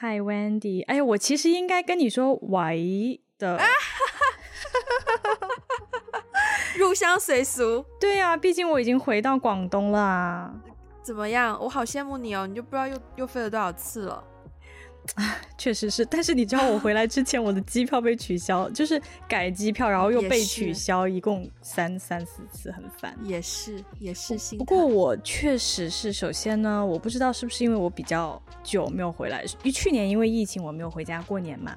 Hi Wendy，哎，我其实应该跟你说喂的，入乡随俗。对啊，毕竟我已经回到广东了。怎么样？我好羡慕你哦！你就不知道又又飞了多少次了。啊，确实是，但是你知道我回来之前，我的机票被取消，就是改机票，然后又被取消，一共三三四次，很烦。也是，也是心。不过我确实是，首先呢，我不知道是不是因为我比较久没有回来，因为去年因为疫情我没有回家过年嘛，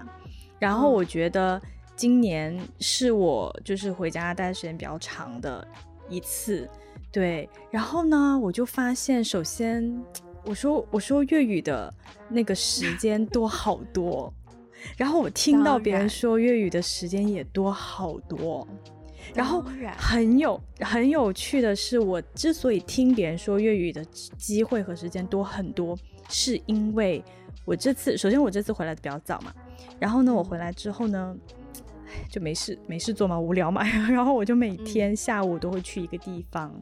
然后我觉得今年是我就是回家待的时间比较长的一次，对，然后呢，我就发现，首先。我说我说粤语的那个时间多好多，然后我听到别人说粤语的时间也多好多，然后很有很有趣的是，我之所以听别人说粤语的机会和时间多很多，是因为我这次首先我这次回来的比较早嘛，然后呢，我回来之后呢，就没事没事做嘛，无聊嘛，然后我就每天下午都会去一个地方，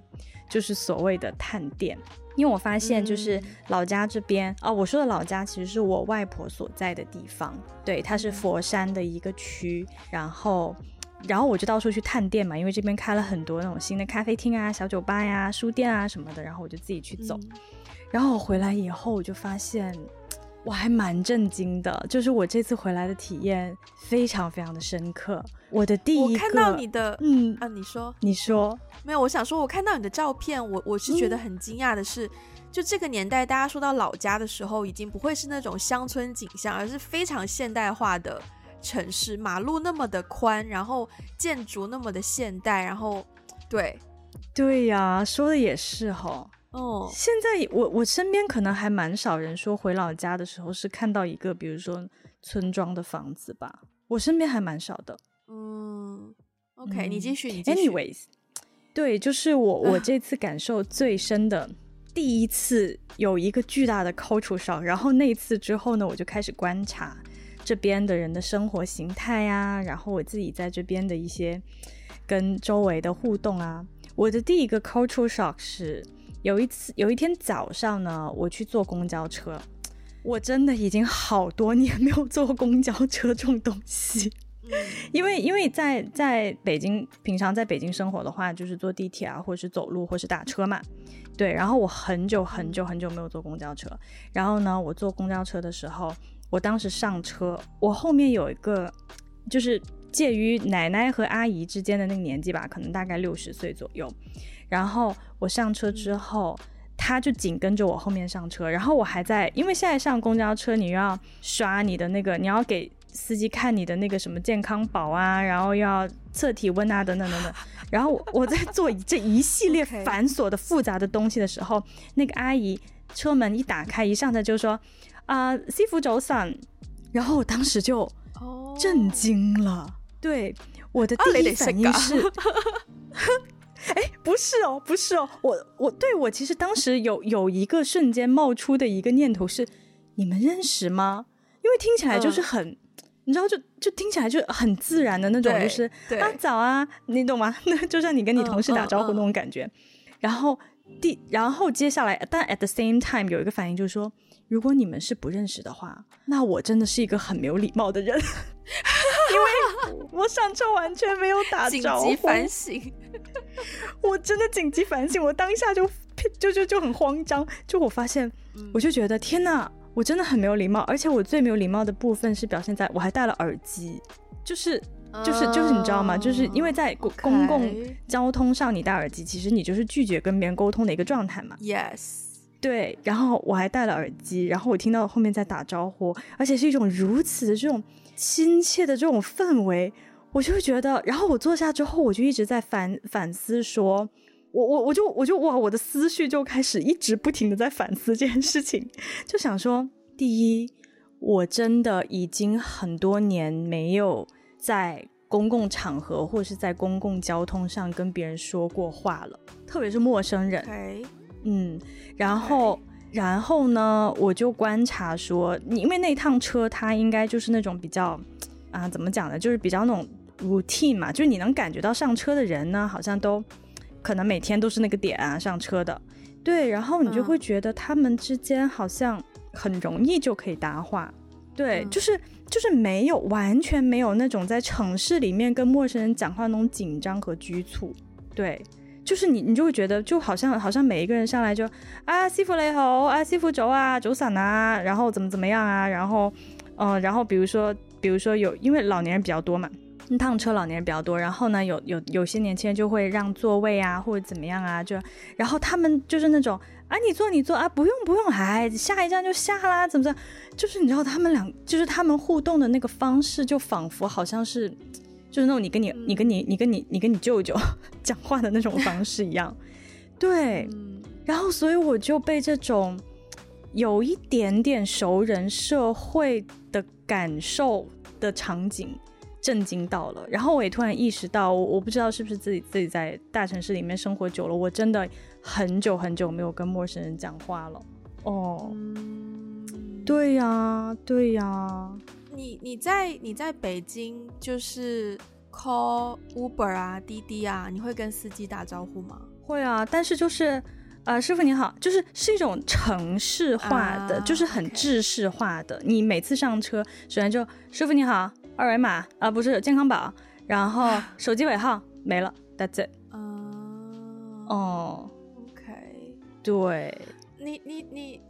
就是所谓的探店。因为我发现，就是老家这边、嗯、哦，我说的老家其实是我外婆所在的地方，对，它是佛山的一个区，然后，然后我就到处去探店嘛，因为这边开了很多那种新的咖啡厅啊、小酒吧呀、书店啊什么的，然后我就自己去走，嗯、然后我回来以后，我就发现。我还蛮震惊的，就是我这次回来的体验非常非常的深刻。我的第一个，我看到你的，嗯啊，你说，你说，没有，我想说，我看到你的照片，我我是觉得很惊讶的是，嗯、就这个年代，大家说到老家的时候，已经不会是那种乡村景象，而是非常现代化的城市，马路那么的宽，然后建筑那么的现代，然后，对，对呀，说的也是哈。哦，现在我我身边可能还蛮少人说回老家的时候是看到一个，比如说村庄的房子吧。我身边还蛮少的。嗯，OK，你继续，你继续。Anyways，对，就是我我这次感受最深的，第一次有一个巨大的 culture shock。然后那次之后呢，我就开始观察这边的人的生活形态啊，然后我自己在这边的一些跟周围的互动啊。我的第一个 culture shock 是。有一次，有一天早上呢，我去坐公交车，我真的已经好多年没有坐公交车这种东西，因为因为在在北京，平常在北京生活的话，就是坐地铁啊，或者是走路，或是打车嘛，对。然后我很久很久很久没有坐公交车，然后呢，我坐公交车的时候，我当时上车，我后面有一个，就是介于奶奶和阿姨之间的那个年纪吧，可能大概六十岁左右。然后我上车之后，他就紧跟着我后面上车。然后我还在，因为现在上公交车，你要刷你的那个，你要给司机看你的那个什么健康宝啊，然后要测体温啊，等等等等。然后我在做这一系列 繁琐的复杂的东西的时候，那个阿姨车门一打开，一上来就说：“啊、呃，师傅早晨。”然后我当时就震惊了。对，我的第一反应是。哎，不是哦，不是哦，我我对我其实当时有有一个瞬间冒出的一个念头是，你们认识吗？因为听起来就是很，嗯、你知道就，就就听起来就很自然的那种，就是啊早啊，你懂吗？那就像你跟你同事打招呼那种感觉。嗯嗯嗯、然后第然后接下来，但 at the same time 有一个反应就是说，如果你们是不认识的话，那我真的是一个很没有礼貌的人，因为我上车完全没有打招呼。紧急反省。我真的紧急反省，我当下就就就就很慌张，就我发现，我就觉得天哪，我真的很没有礼貌，而且我最没有礼貌的部分是表现在我还戴了耳机，就是就是就是你知道吗？就是因为在公公共交通上你戴耳机，其实你就是拒绝跟别人沟通的一个状态嘛。Yes，对，然后我还戴了耳机，然后我听到后面在打招呼，而且是一种如此的这种亲切的这种氛围。我就会觉得，然后我坐下之后，我就一直在反反思说，说我我我就我就哇，我的思绪就开始一直不停的在反思这件事情，就想说，第一，我真的已经很多年没有在公共场合或是在公共交通上跟别人说过话了，特别是陌生人。Okay. 嗯，然后 Okay. 然后呢，我就观察说，你因为那趟车它应该就是那种比较啊，怎么讲呢，就是比较那种。routine 嘛，就是你能感觉到上车的人呢，好像都可能每天都是那个点啊上车的，对，然后你就会觉得他们之间好像很容易就可以搭话，对，嗯、就是就是没有完全没有那种在城市里面跟陌生人讲话那种紧张和拘促。对，就是你你就会觉得就好像好像每一个人上来就啊师傅你好啊师傅早啊轴散啊，然后怎么怎么样啊，然后嗯、呃、然后比如说比如说有因为老年人比较多嘛。一趟车老年人比较多，然后呢，有有有些年轻人就会让座位啊，或者怎么样啊，就然后他们就是那种啊，你坐你坐啊，不用不用，哎，下一站就下啦，怎么着？就是你知道他们两，就是他们互动的那个方式，就仿佛好像是，就是那种你跟你你跟你你跟你你跟你舅舅讲话的那种方式一样，对，然后所以我就被这种有一点点熟人社会的感受的场景。震惊到了，然后我也突然意识到，我我不知道是不是自己自己在大城市里面生活久了，我真的很久很久没有跟陌生人讲话了。哦，嗯、对呀，对呀。你你在你在北京就是 call Uber 啊、滴滴啊，你会跟司机打招呼吗？会啊，但是就是呃，师傅你好，就是是一种城市化的，啊、就是很制式化的。你每次上车，首先就师傅你好。二维码啊，不是健康宝，然后 手机尾号没了，That's it。哦，OK，对，你你你，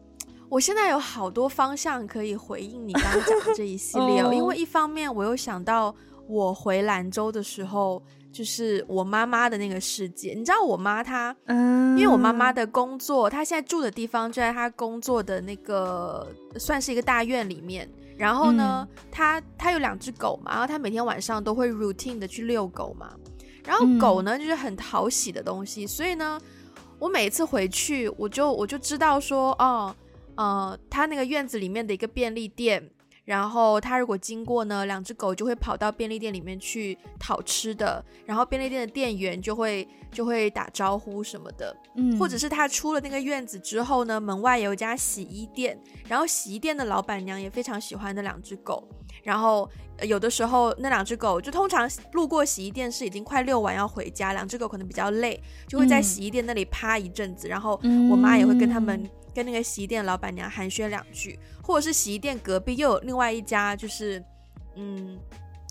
我现在有好多方向可以回应你刚刚讲的这一系列 哦，因为一方面我又想到我回兰州的时候，就是我妈妈的那个世界。你知道我妈她，嗯，因为我妈妈的工作，她现在住的地方就在她工作的那个算是一个大院里面。然后呢，他他、嗯、有两只狗嘛，然后他每天晚上都会 routine 的去遛狗嘛。然后狗呢、嗯、就是很讨喜的东西，所以呢，我每一次回去，我就我就知道说，哦，呃，他那个院子里面的一个便利店。然后它如果经过呢，两只狗就会跑到便利店里面去讨吃的，然后便利店的店员就会就会打招呼什么的，嗯，或者是他出了那个院子之后呢，门外有一家洗衣店，然后洗衣店的老板娘也非常喜欢那两只狗，然后有的时候那两只狗就通常路过洗衣店是已经快遛完要回家，两只狗可能比较累，就会在洗衣店那里趴一阵子，嗯，然后我妈也会跟他们。跟那个洗衣店的老板娘寒暄两句，或者是洗衣店隔壁又有另外一家，就是嗯，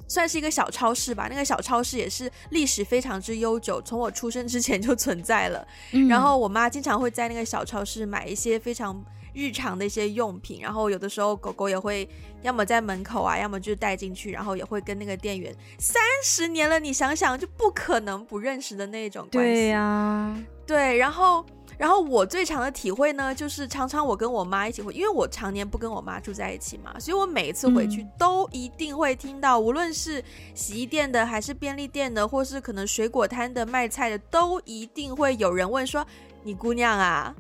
算是一个小超市吧。那个小超市也是历史非常之悠久，从我出生之前就存在了。嗯、然后我妈经常会在那个小超市买一些非常日常的一些用品，然后有的时候狗狗也会要么在门口啊，要么就是带进去，然后也会跟那个店员三十年了，你想想就不可能不认识的那种关系。对呀、啊，对，然后。然后我最长的体会呢，就是常常我跟我妈一起回，因为我常年不跟我妈住在一起嘛，所以我每一次回去都一定会听到，嗯、无论是洗衣店的，还是便利店的，或是可能水果摊的、卖菜的，都一定会有人问说：“你姑娘啊？”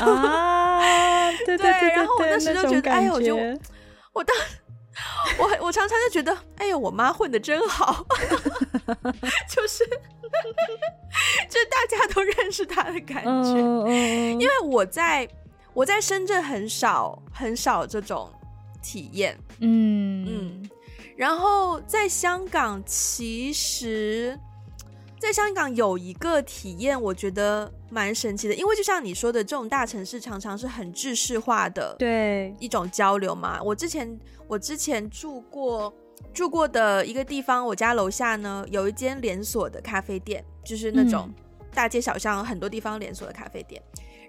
啊，对 对对，对，对，然后我那时就觉得，哎呦，我就我当。我我常常就觉得，哎呦，我妈混的真好，就是，都认识她的感觉。Uh, uh, 因为我在我在深圳很少很少这种体验，嗯嗯，然后在香港其实。在香港有一个体验，我觉得蛮神奇的，因为就像你说的，这种大城市常常是很制式化的，对一种交流嘛。我之前我之前住过住过的一个地方，我家楼下呢有一间连锁的咖啡店，就是那种大街小巷很多地方连锁的咖啡店。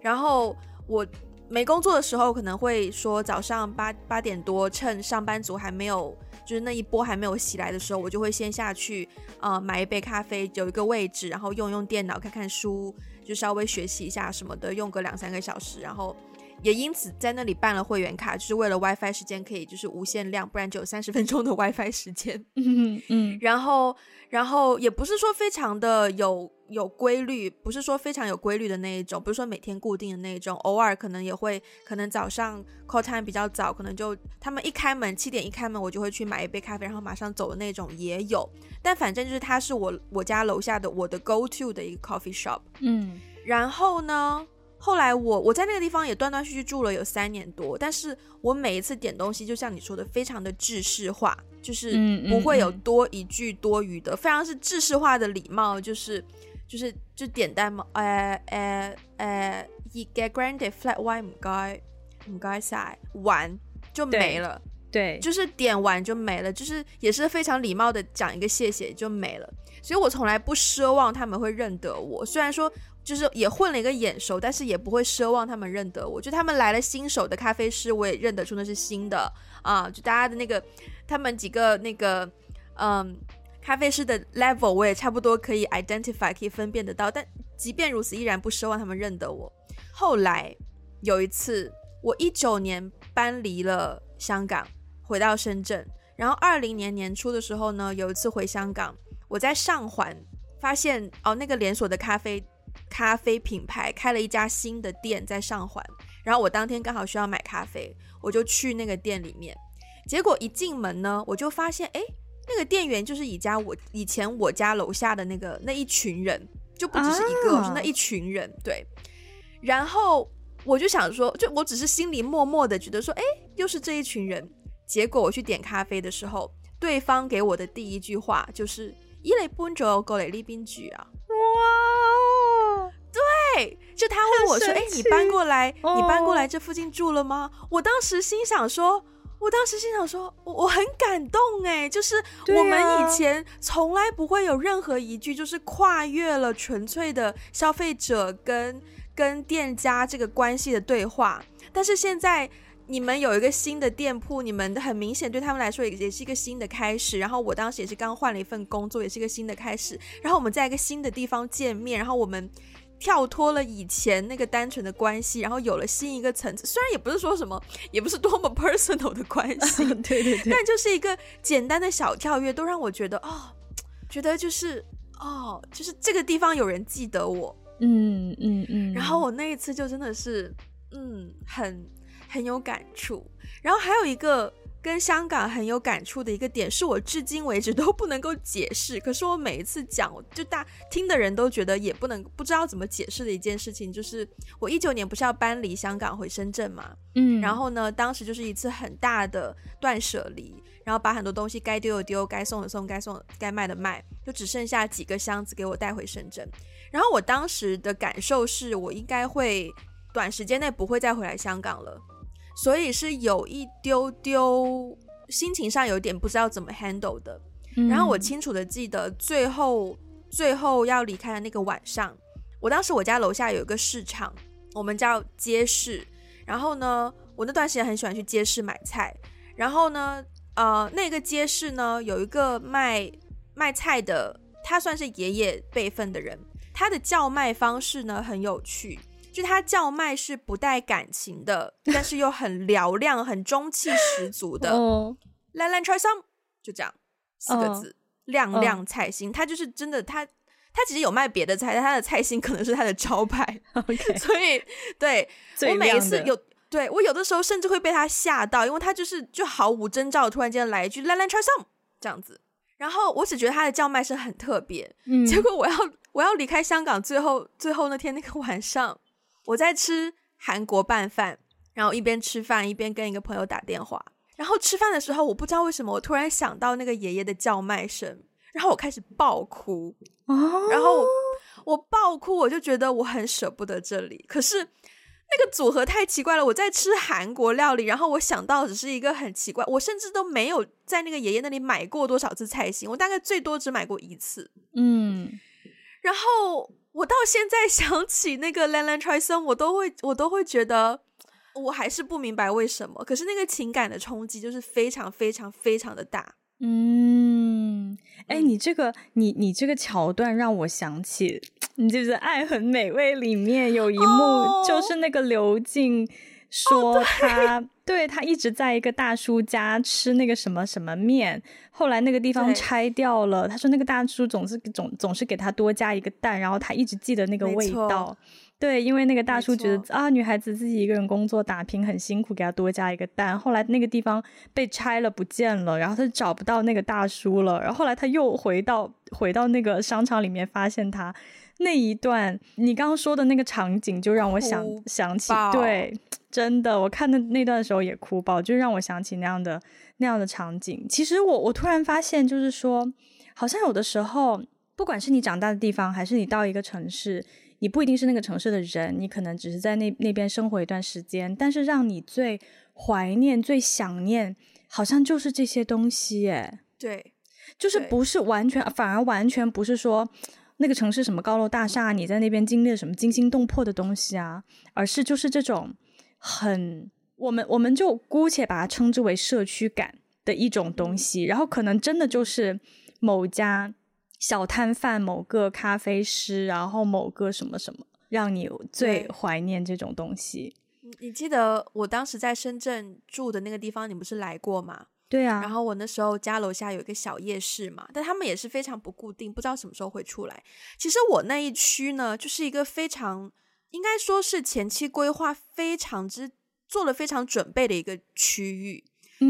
然后我没工作的时候，可能会说早上八八点多，趁上班族还没有。就是那一波还没有袭来的时候，我就会先下去，呃，买一杯咖啡，有一个位置，然后用用电脑，看看书，就稍微学习一下什么的，用个两三个小时，然后也因此在那里办了会员卡，就是为了 WiFi 时间可以就是无限量，不然只有三十分钟的 WiFi 时间。嗯嗯，然后然后也不是说非常的有。有规律，不是说非常有规律的那一种，不是说每天固定的那一种，偶尔可能也会，可能早上 call time 比较早，可能就他们一开门七点一开门，我就会去买一杯咖啡，然后马上走的那种也有。但反正就是它是我我家楼下的我的 go to 的一个 coffee shop。嗯，然后呢，后来我我在那个地方也断断续续住了有三年多，但是我每一次点东西，就像你说的，非常的制式化，就是不会有多一句多余的，非常是制式化的礼貌，就是。就是就点单嘛，诶诶诶，热嘅 grande flat white 唔该唔该晒，完就没了。对，就是点完就没了，就是也是非常礼貌的讲一个谢谢就没了。所以我从来不奢望他们会认得我，虽然说就是也混了一个眼熟，但是也不会奢望他们认得我。就他们来了新手的咖啡师，我也认得出那是新的啊。就大家的那个，他们几个那个，嗯，咖啡师的 level 我也差不多可以 identify，可以分辨得到。但即便如此，依然不奢望他们认得我。后来有一次，我一九年搬离了香港，回到深圳，然后二零年年初的时候呢，有一次回香港。我在上环发现哦，那个连锁的咖啡咖啡品牌开了一家新的店在上环，然后我当天刚好需要买咖啡，我就去那个店里面。结果一进门呢，我就发现，哎，那个店员就是以家我以前我家楼下的那个那一群人，就不只是一个，啊、是那一群人。对，然后我就想说，就我只是心里默默的觉得说，哎，又是这一群人。结果我去点咖啡的时候，对方给我的第一句话就是。伊磊搬咗过来呢边住啊！就他问我说：“哎，你搬过来，哦、你搬过来这附近住了吗？”我当时心想说：“我当时心想说，我我很感动哎，就是我们以前从来不会有任何一句就是跨越了纯粹的消费者跟跟店家这个关系的对话，但是现在。”你们有一个新的店铺，你们很明显对他们来说也也是一个新的开始。然后我当时也是刚换了一份工作，也是一个新的开始。然后我们在一个新的地方见面，然后我们跳脱了以前那个单纯的关系，然后有了新一个层次。虽然也不是说什么，也不是多么 personal 的关系，对对对，但就是一个简单的小跳跃，都让我觉得哦，觉得就是哦，就是这个地方有人记得我，嗯嗯嗯。然后我那一次就真的是嗯很。很有感触，然后还有一个跟香港很有感触的一个点，是我至今为止 都不能够解释。可是我每一次讲，就大听的人都觉得也不能不知道怎么解释的一件事情，就是我一九年不是要搬离香港回深圳嘛，嗯，然后呢，当时就是一次很大的断舍离，然后把很多东西该丢的丢，该送的送，该送该卖的卖，就只剩下几个箱子给我带回深圳。然后我当时的感受是我应该会短时间内不会再回来香港了。所以是有一丢丢心情上有点不知道怎么 handle 的，嗯、然后我清楚的记得最后最后要离开的那个晚上，我当时我家楼下有一个市场，我们叫街市，然后呢，我那段时间很喜欢去街市买菜，然后呢，呃，那个街市呢有一个卖卖菜的，他算是爷爷辈分的人，他的叫卖方式呢很有趣。就他叫卖是不带感情的，但是又很嘹亮、很中气十足的。哦，来来 try some，就这样四个字，哦、亮亮菜心。他就是真的，他他其实有卖别的菜，但他的菜心可能是他的招牌。所以对我每一次有对我有的时候甚至会被他吓到，因为他就是就毫无征兆，突然间来一句来来 try some 这样子，然后我只觉得他的叫卖声很特别。嗯，结果我要我要离开香港，最后最后那天那个晚上。我在吃韩国拌饭，然后一边吃饭一边跟一个朋友打电话。然后吃饭的时候，我不知道为什么，我突然想到那个爷爷的叫卖声，然后我开始爆哭。哦，然后我爆哭，我就觉得我很舍不得这里。可是那个组合太奇怪了，我在吃韩国料理，然后我想到只是一个很奇怪，我甚至都没有在那个爷爷那里买过多少次菜心，我大概最多只买过一次。嗯，然后。我到现在想起那个 Lan Lan Try Some，我都会我都会觉得，我还是不明白为什么。可是那个情感的冲击就是非常非常非常的大。嗯，哎，你这个你你这个桥段让我想起，你就是《爱很美味》里面有一幕，就是那个刘静说他。哦对，他一直在一个大叔家吃那个什么什么面，后来那个地方拆掉了。他说那个大叔总是总总是给他多加一个蛋，然后他一直记得那个味道。对，因为那个大叔觉得啊，女孩子自己一个人工作打拼很辛苦，给他多加一个蛋。后来那个地方被拆了不见了，然后他就找不到那个大叔了。然后后来他又回到回到那个商场里面，发现他。那一段你刚刚说的那个场景，就让我想想起，对，真的，我看的那段的时候也哭爆，就让我想起那样的那样的场景。其实我我突然发现，就是说，好像有的时候，不管是你长大的地方，还是你到一个城市，你不一定是那个城市的人，你可能只是在那那边生活一段时间，但是让你最怀念、最想念好像就是这些东西，哎，对，就是不是完全，反而完全不是说那个城市什么高楼大厦，你在那边经历了什么惊心动魄的东西啊，而是就是这种很，我们我们就姑且把它称之为社区感的一种东西，然后可能真的就是某家小摊贩、某个咖啡师，然后某个什么什么，让你最怀念这种东西。你记得我当时在深圳住的那个地方，你不是来过吗？对啊。然后我那时候家楼下有一个小夜市嘛，但他们也是非常不固定，不知道什么时候会出来。其实我那一区呢，就是一个非常应该说是前期规划非常之做了非常准备的一个区域，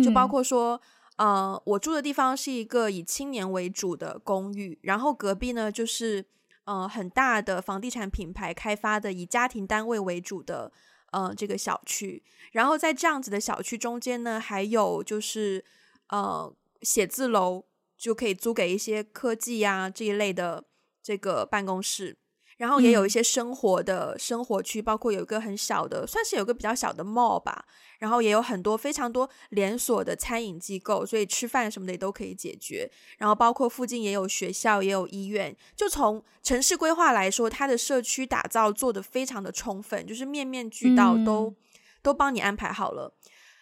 就包括说，嗯、呃，我住的地方是一个以青年为主的公寓，然后隔壁呢就是呃很大的房地产品牌开发的以家庭单位为主的。呃，这个小区，然后在这样子的小区中间呢，还有就是呃写字楼，就可以租给一些科技呀这一类的这个办公室。然后也有一些生活的、嗯、生活区，包括有一个很小的，算是有个比较小的 mall 吧。然后也有很多非常多连锁的餐饮机构，所以吃饭什么的也都可以解决。然后包括附近也有学校，也有医院。就从城市规划来说，它的社区打造做得非常的充分，就是面面俱到，都、嗯、都帮你安排好了。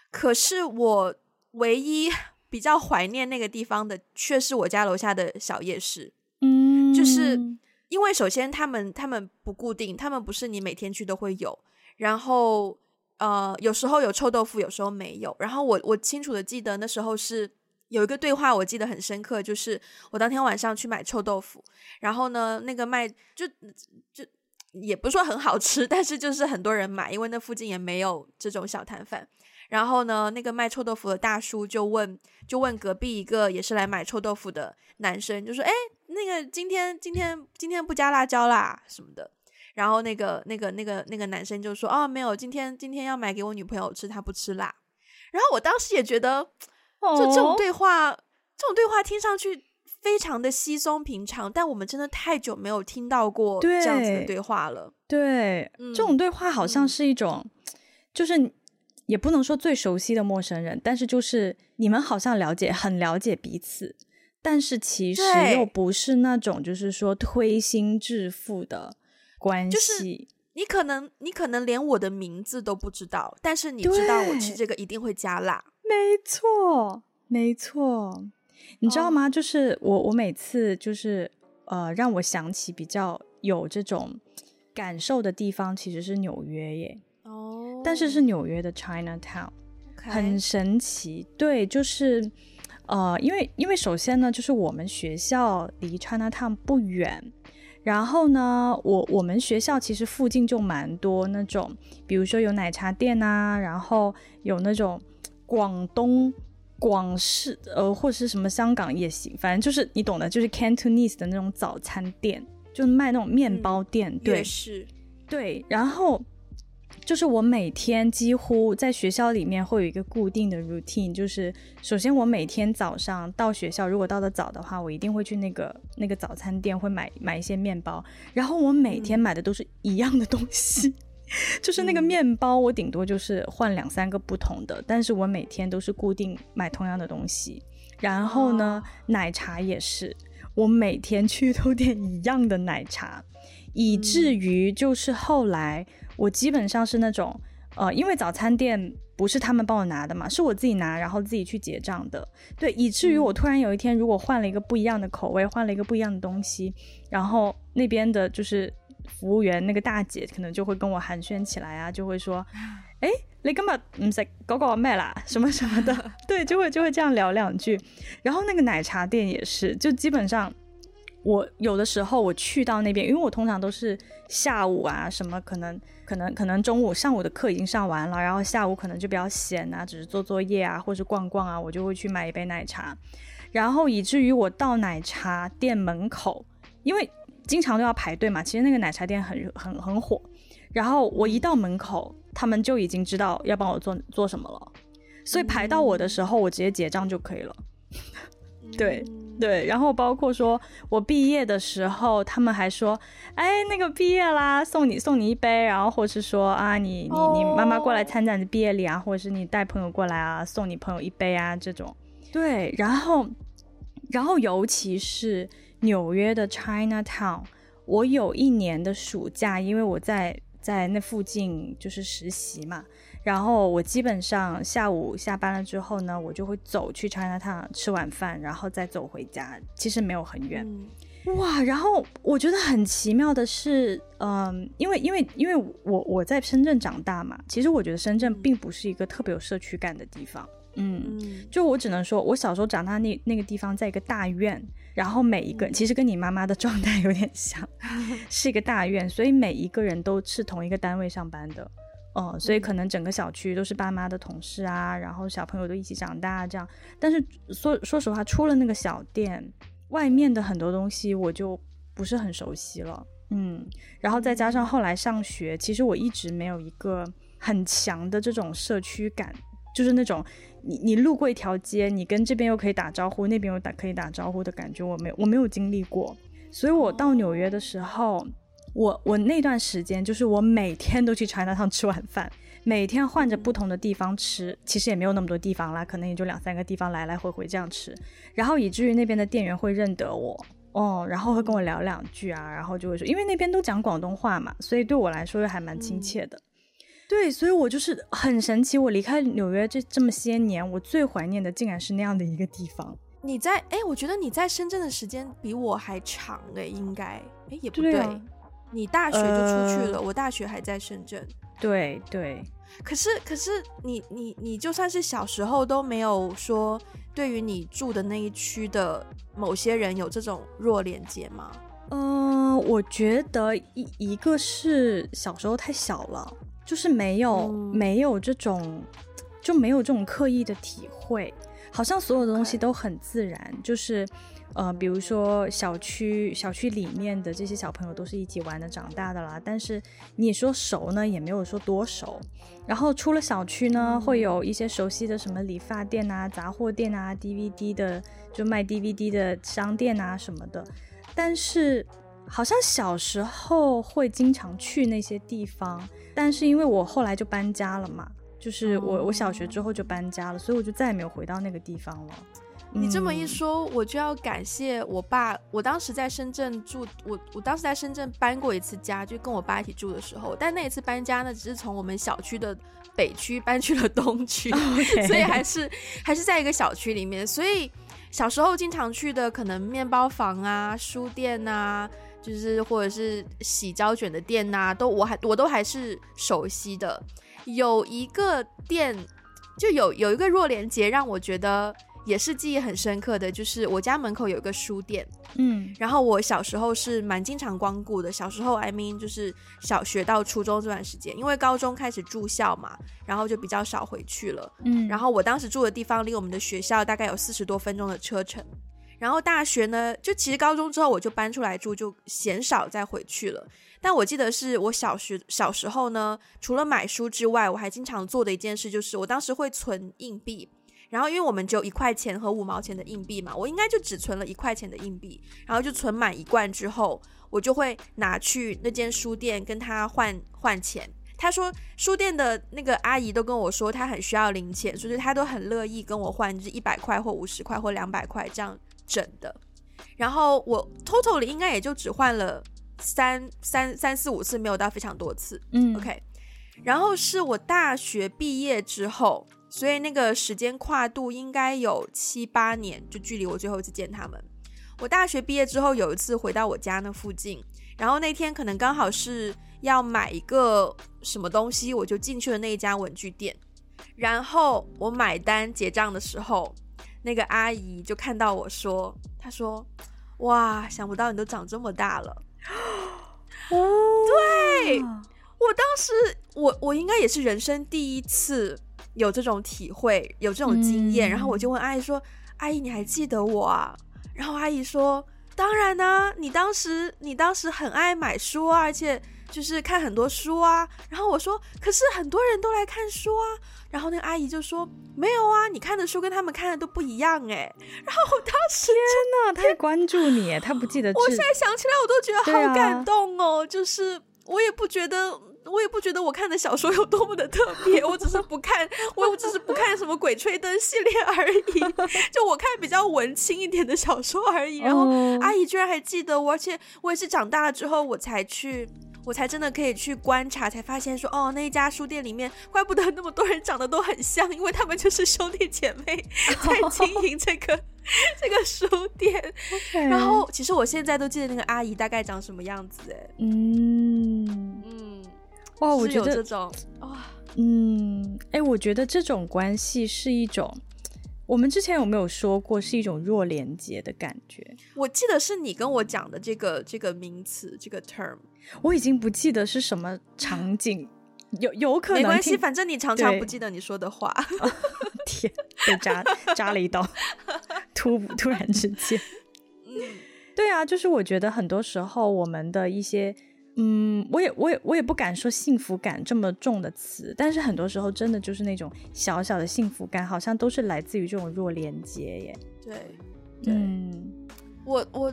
可是我唯一比较怀念那个地方的，却是我家楼下的小夜市。嗯，就是。因为首先他们他们不固定，他们不是你每天去都会有，然后呃有时候有臭豆腐，有时候没有。然后我我清楚的记得那时候是有一个对话，我记得很深刻，就是我当天晚上去买臭豆腐，然后呢那个卖就就也不是说很好吃，但是就是很多人买，因为那附近也没有这种小摊贩。然后呢那个卖臭豆腐的大叔就问就问隔壁一个也是来买臭豆腐的男生，就说哎。那个今天今天今天不加辣椒啦什么的，然后那个那个那个那个男生就说哦没有，今天今天要买给我女朋友吃，她不吃辣。然后我当时也觉得，就这种对话，哦、这种对话听上去非常的稀松平常，但我们真的太久没有听到过这样子的对话了。对，对嗯、这种对话好像是一种，嗯、就是也不能说最熟悉的陌生人，但是就是你们好像了解，很了解彼此。但是其实又不是那种，就是说推心置腹的关系。就是你可能你可能连我的名字都不知道，但是你知道我吃这个一定会加辣。没错，没错。你知道吗？Oh. 就是我我每次就是呃，让我想起比较有这种感受的地方，其实是纽约耶。哦。Oh. 但是是纽约的 Chinatown，Okay. 很神奇。对，就是。呃，因为因为首先呢，就是我们学校离 Chinatown 不远，然后呢，我我们学校其实附近就蛮多那种，比如说有奶茶店啊，然后有那种广东广式呃或者是什么香港也行，反正就是你懂的，就是 Cantonese 的那种早餐店，就是卖那种面包店，嗯、对，是，对，然后。就是我每天几乎在学校里面会有一个固定的 routine，就是首先我每天早上到学校，如果到的早的话，我一定会去那个那个早餐店会买买一些面包，然后我每天买的都是一样的东西，嗯、就是那个面包我顶多就是换两三个不同的，但是我每天都是固定买同样的东西，然后呢，哦、奶茶也是，我每天去都点一样的奶茶，以至于就是后来。我基本上是那种，呃，因为早餐店不是他们帮我拿的嘛，是我自己拿，然后自己去结账的。对，以至于我突然有一天，如果换了一个不一样的口味，换了一个不一样的东西，然后那边的就是服务员那个大姐可能就会跟我寒暄起来啊，就会说，哎，你今日唔食嗰个咩啦，什么什么的，对，就会就会这样聊两句。然后那个奶茶店也是，就基本上。我有的时候我去到那边，因为我通常都是下午啊，什么可能可能可能中午上午的课已经上完了，然后下午可能就比较闲啊，只是做作业啊，或者逛逛啊，我就会去买一杯奶茶，然后以至于我到奶茶店门口，因为经常都要排队嘛，其实那个奶茶店很很很火，然后我一到门口，他们就已经知道要帮我做做什么了，所以排到我的时候，我直接结账就可以了。对对，然后包括说我毕业的时候，他们还说，哎，那个毕业啦，送你送你一杯，然后或是说啊，你你你妈妈过来参加你的毕业礼啊，或者是你带朋友过来啊，送你朋友一杯啊，这种。对，然后然后尤其是纽约的 Chinatown，我有一年的暑假，因为我在在那附近就是实习嘛。然后我基本上下午下班了之后呢，我就会走去 Chinatown 吃晚饭，然后再走回家。其实没有很远，嗯、哇！然后我觉得很奇妙的是，嗯，因为因为因为我我在深圳长大嘛，其实我觉得深圳并不是一个特别有社区感的地方。嗯，嗯就我只能说，我小时候长大那那个地方在一个大院，然后每一个、嗯、其实跟你妈妈的状态有点像，是一个大院，所以每一个人都是同一个单位上班的。哦、嗯，所以可能整个小区都是爸妈的同事啊，然后小朋友都一起长大这样。但是说说实话，出了那个小店，外面的很多东西我就不是很熟悉了。嗯，然后再加上后来上学，其实我一直没有一个很强的这种社区感，就是那种你你路过一条街，你跟这边又可以打招呼，那边又打可以打招呼的感觉，我没有我没有经历过。所以我到纽约的时候。我我那段时间就是我每天都去 Chinatown 吃晚饭，每天换着不同的地方吃，其实也没有那么多地方啦，可能也就两三个地方来来回回这样吃，然后以至于那边的店员会认得我哦，然后会跟我聊两句啊，然后就会说，因为那边都讲广东话嘛，所以对我来说还蛮亲切的。嗯、对，所以我就是很神奇，我离开纽约这这么些年，我最怀念的竟然是那样的一个地方。你在哎，我觉得你在深圳的时间比我还长哎，应该哎也不对。对你大学就出去了，呃、我大学还在深圳。对对，可是可是你你你就算是小时候都没有说对于你住的那一区的某些人有这种弱连接吗？嗯、呃，我觉得一一个是小时候太小了，就是没有、嗯、没有这种就没有这种刻意的体会，好像所有的东西都很自然，就是。呃，比如说小区小区里面的这些小朋友都是一起玩的长大的啦，但是你说熟呢，也没有说多熟。然后出了小区呢，会有一些熟悉的什么理发店啊、杂货店啊、DVD 的就卖 DVD 的商店啊什么的。但是好像小时候会经常去那些地方，但是因为我后来就搬家了嘛，就是我我小学之后就搬家了，所以我就再也没有回到那个地方了。你这么一说，我就要感谢我爸。我当时在深圳住，我我当时在深圳搬过一次家，就跟我爸一起住的时候。但那一次搬家呢，只是从我们小区的北区搬去了东区，Okay. 所以还是还是在一个小区里面。所以小时候经常去的，可能面包房啊、书店啊，就是或者是洗胶卷的店呐，都我还我都还是熟悉的。有一个店，就有有一个弱连接，让我觉得。也是记忆很深刻的，就是我家门口有一个书店，嗯，然后我小时候是蛮经常光顾的。小时候，I mean，就是小学到初中这段时间，因为高中开始住校嘛，然后就比较少回去了，嗯。然后我当时住的地方离我们的学校大概有四十多分钟的车程。然后大学呢，就其实高中之后我就搬出来住，就鲜少再回去了。但我记得是我小学小时候呢，除了买书之外，我还经常做的一件事就是，我当时会存硬币。然后，因为我们只有一块钱和五毛钱的硬币嘛，我应该就只存了一块钱的硬币。然后就存满一罐之后，我就会拿去那间书店跟他换换钱。他说书店的那个阿姨都跟我说，他很需要零钱，所以他都很乐意跟我换，就是一百块或五十块或两百块这样整的。然后我 totally 应该也就只换了三三三四五次，没有到非常多次。嗯，OK。然后是我大学毕业之后。所以那个时间跨度应该有七八年，就距离我最后一次见他们。我大学毕业之后有一次回到我家那附近，然后那天可能刚好是要买一个什么东西，我就进去了那一家文具店。然后我买单结账的时候，那个阿姨就看到我说：“她说，哇，想不到你都长这么大了。”哦，对，我当时，我我应该也是人生第一次。有这种体会，有这种经验，嗯、然后我就问阿姨说：“阿姨，你还记得我啊？”然后阿姨说：“当然呢、啊，你当时你当时很爱买书啊，而且就是看很多书啊。然后我说，可是很多人都来看书啊。然后那个阿姨就说，没有啊，你看的书跟他们看的都不一样哎。然后我当时天哪，太关注你，他不记得。我现在想起来，我都觉得好感动哦。啊、就是我也不觉得。我也不觉得我看的小说有多么的特别，我只是不看，我只是不看什么《鬼吹灯》系列而已，就我看比较文青一点的小说而已。然后阿姨居然还记得我，而且我也是长大了之后我才去，我才真的可以去观察，才发现说哦，那一家书店里面怪不得那么多人长得都很像，因为他们就是兄弟姐妹在经营这个这个书店。然后其实我现在都记得那个阿姨大概长什么样子，哎，嗯嗯。哇，我觉得这种哇，嗯，哎，我觉得这种关系是一种，我们之前有没有说过是一种弱连接的感觉？我记得是你跟我讲的这个这个名词，这个 term，我已经不记得是什么场景，有有可能没关系，反正你常常不记得你说的话。哦、天，被扎扎了一刀，突突然之间，嗯，对啊，就是我觉得很多时候我们的一些。嗯，我也我也我也不敢说幸福感这么重的词，但是很多时候真的就是那种小小的幸福感，好像都是来自于这种弱连接耶。对，对嗯，我我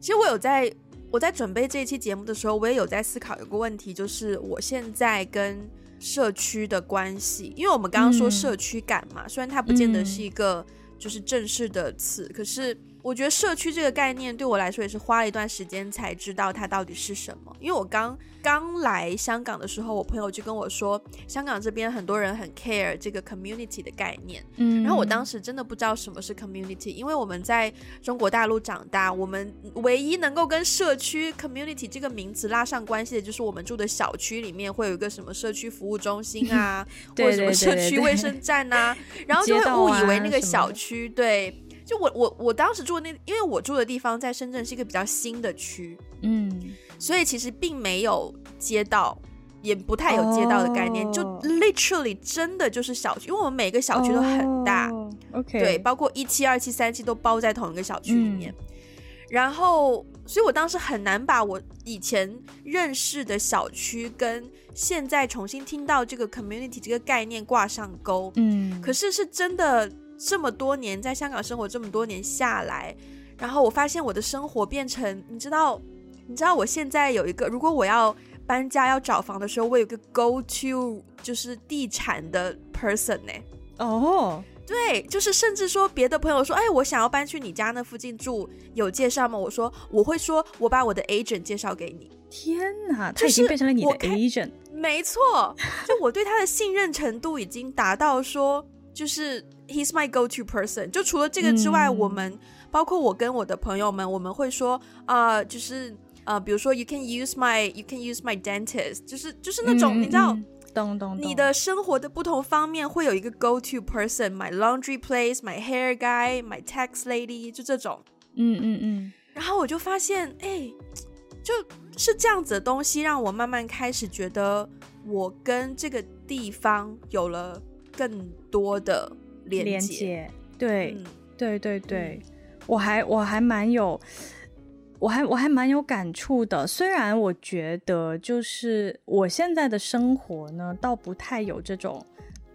其实我有在我在准备这一期节目的时候，我也有在思考一个问题，就是我现在跟社区的关系，因为我们刚刚说社区感嘛，嗯、虽然它不见得是一个就是正式的词，嗯、可是。我觉得社区这个概念对我来说也是花了一段时间才知道它到底是什么。因为我刚刚来香港的时候，我朋友就跟我说，香港这边很多人很 care 这个 community 的概念。嗯，然后我当时真的不知道什么是 community，因为我们在中国大陆长大，我们唯一能够跟社区 community 这个名词拉上关系的，就是我们住的小区里面会有一个什么社区服务中心啊，或者什么社区卫生站啊，然后就会误以为那个小区对。就我我我当时住的那，因为我住的地方在深圳是一个比较新的区，嗯，所以其实并没有街道，也不太有街道的概念，oh. 就 literally 真的就是小区，因为我们每个小区都很大，OK，、oh. 对，包括一期、二期、三期都包在同一个小区里面，嗯、然后，所以我当时很难把我以前认识的小区跟现在重新听到这个 community 这个概念挂上钩，嗯，可是是真的。这么多年在香港生活，这么多年下来，然后我发现我的生活变成，你知道，你知道我现在有一个，如果我要搬家要找房的时候，我有个 go to 就是地产的 person 呢。哦，对，就是甚至说别的朋友说，哎，我想要搬去你家那附近住，有介绍吗？我说我会说，我把我的 agent 介绍给你。天哪，他已经变成了你的 agent。没错，就我对他的信任程度已经达到说，就是。He's my go-to person。就除了这个之外，嗯、我们包括我跟我的朋友们，我们会说啊、呃，就是呃，比如说，you can use my，you can use my dentist，就是就是那种、嗯、你知道，懂懂懂。你的生活的不同方面会有一个 go-to person，my laundry place，my hair guy，my tax lady，就这种。嗯嗯嗯。然后我就发现，哎，就是这样子的东西，让我慢慢开始觉得，我跟这个地方有了更多的。连接，对，嗯、对对对，嗯、我还我还蛮有，我还我还蛮有感触的。虽然我觉得，就是我现在的生活呢，倒不太有这种，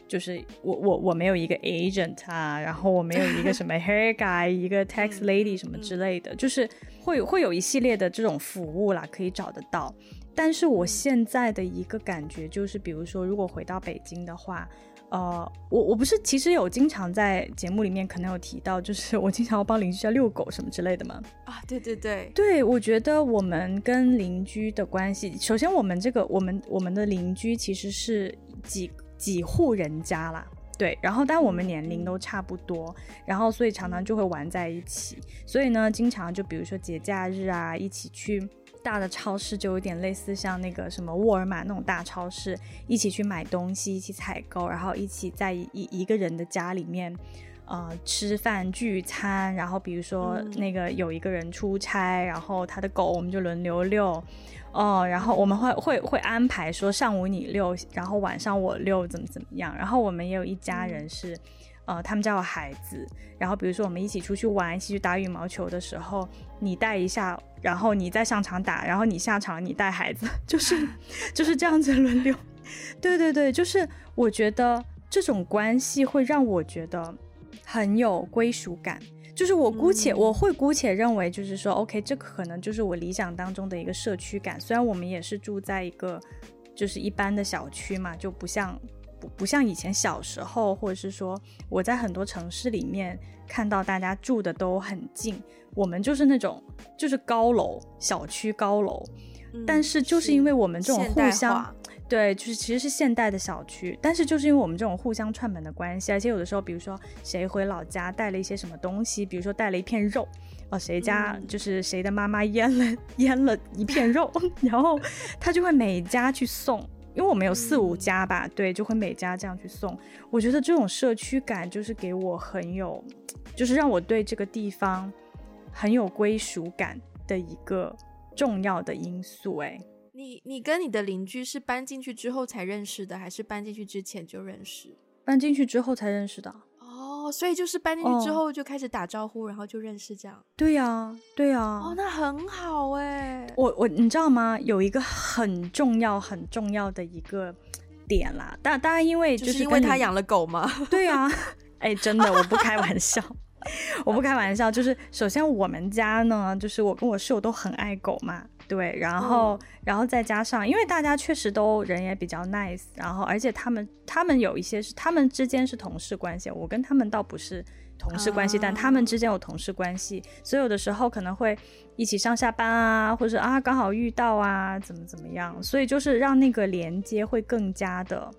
就是我我我没有一个 agent 啊，然后我没有一个什么 hair guy，一个 tax lady 什么之类的，嗯、就是会会有一系列的这种服务啦，可以找得到。但是我现在的一个感觉就是，比如说，如果回到北京的话。呃，我我不是其实有经常在节目里面可能有提到，就是我经常要帮邻居家遛狗什么之类的嘛。啊，对对对，对，我觉得我们跟邻居的关系，首先我们这个我们我们的邻居其实是几几户人家啦，对，然后但我们年龄都差不多，然后所以常常就会玩在一起，所以呢，经常就比如说节假日啊，一起去。大的超市就有点类似像那个什么沃尔玛那种大超市，一起去买东西，一起采购，然后一起在一一个人的家里面，呃，吃饭聚餐。然后比如说那个有一个人出差，然后他的狗我们就轮流遛，哦，然后我们会会会安排说上午你遛，然后晚上我遛，怎么怎么样。然后我们也有一家人是。呃，他们家有孩子，然后比如说我们一起出去玩，一起去打羽毛球的时候，你带一下，然后你再上场打，然后你下场你带孩子，就是 就是这样子轮流。对对对，就是我觉得这种关系会让我觉得很有归属感。就是我姑且、嗯、我会姑且认为，就是说，OK，这可能就是我理想当中的一个社区感。虽然我们也是住在一个就是一般的小区嘛，就不像不不像以前小时候，或者是说我在很多城市里面看到大家住的都很近，我们就是那种就是高楼小区高楼，嗯、但是就是因为我们这种互相。对，就是其实是现代的小区，但是就是因为我们这种互相串门的关系，而且有的时候，比如说谁回老家带了一些什么东西，比如说带了一片肉，哦，谁家就是谁的妈妈腌了 腌了一片肉，然后他就会每家去送，因为我们有四五家吧，对，就会每家这样去送。我觉得这种社区感就是给我很有，就是让我对这个地方很有归属感的一个重要的因素，哎。你你跟你的邻居是搬进去之后才认识的，还是搬进去之前就认识？搬进去之后才认识的。哦，所以就是搬进去之后就开始打招呼，哦、然后就认识这样。对呀、啊，对呀、啊。哦，那很好哎。我我你知道吗？有一个很重要很重要的一个点啦，但当然因为就是，就是因为他养了狗嘛？对呀、啊。哎，真的，我不开玩笑，我不开玩笑。就是首先我们家呢，就是我跟我室友都很爱狗嘛。对，然后，嗯、然后再加上，因为大家确实都人也比较 nice，然后，而且他们，他们有一些是他们之间是同事关系，我跟他们倒不是同事关系，啊、但他们之间有同事关系，所以有的时候可能会一起上下班啊，或者啊刚好遇到啊，怎么怎么样，所以就是让那个连接会更加的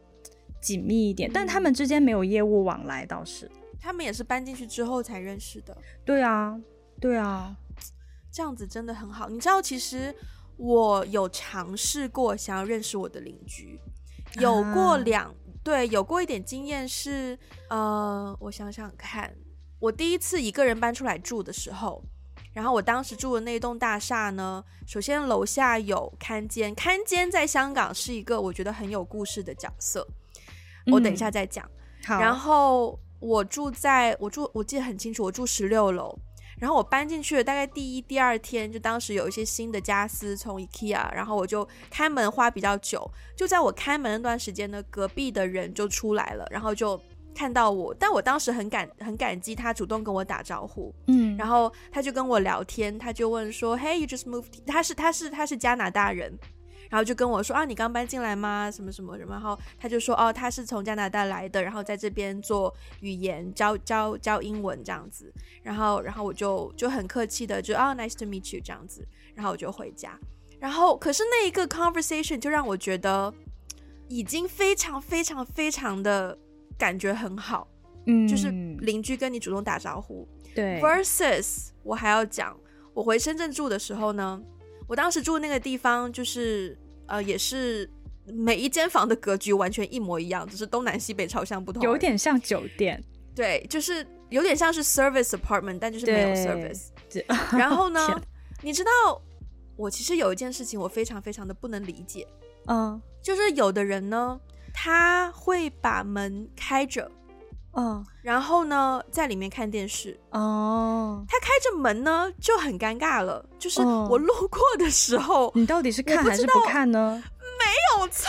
紧密一点，嗯、但他们之间没有业务往来倒是，他们也是搬进去之后才认识的。对啊，对啊。这样子真的很好，你知道，其实我有尝试过想要认识我的邻居，有过两、啊、对，有过一点经验是，呃，我想想看，我第一次一个人搬出来住的时候，然后我当时住的那栋大厦呢，首先楼下有看监，看监在香港是一个我觉得很有故事的角色，我等一下再讲。嗯、好，然后我住在我住，我记得很清楚，我住十六楼。然后我搬进去了，大概第一、第二天，就当时有一些新的家私从 IKEA，然后我就开门花比较久。就在我开门那段时间呢，隔壁的人就出来了，然后就看到我，但我当时很感很感激他主动跟我打招呼，嗯，然后他就跟我聊天，他就问说，Hey, you just moved？他是他是他是加拿大人。然后就跟我说啊，你刚搬进来吗？什么什么什么？然后他就说哦，他是从加拿大来的，然后在这边做语言教教教英文这样子。然后然后我就就很客气的就啊，nice to meet you 这样子。然后我就回家。然后可是那一个 conversation 就让我觉得已经非常非常非常的感觉很好。嗯，就是邻居跟你主动打招呼。对。Versus 我还要讲，我回深圳住的时候呢，我当时住那个地方就是。呃，也是每一间房的格局完全一模一样，只是东南西北朝向不同，有点像酒店。对，就是有点像是 service apartment，但就是没有 service。然后呢，你知道，我其实有一件事情我非常非常的不能理解，嗯，就是有的人呢，他会把门开着。嗯，然后呢，在里面看电视。哦，他开着门呢，就很尴尬了。就是我路过的时候，你到底是看还是不看呢？没有错，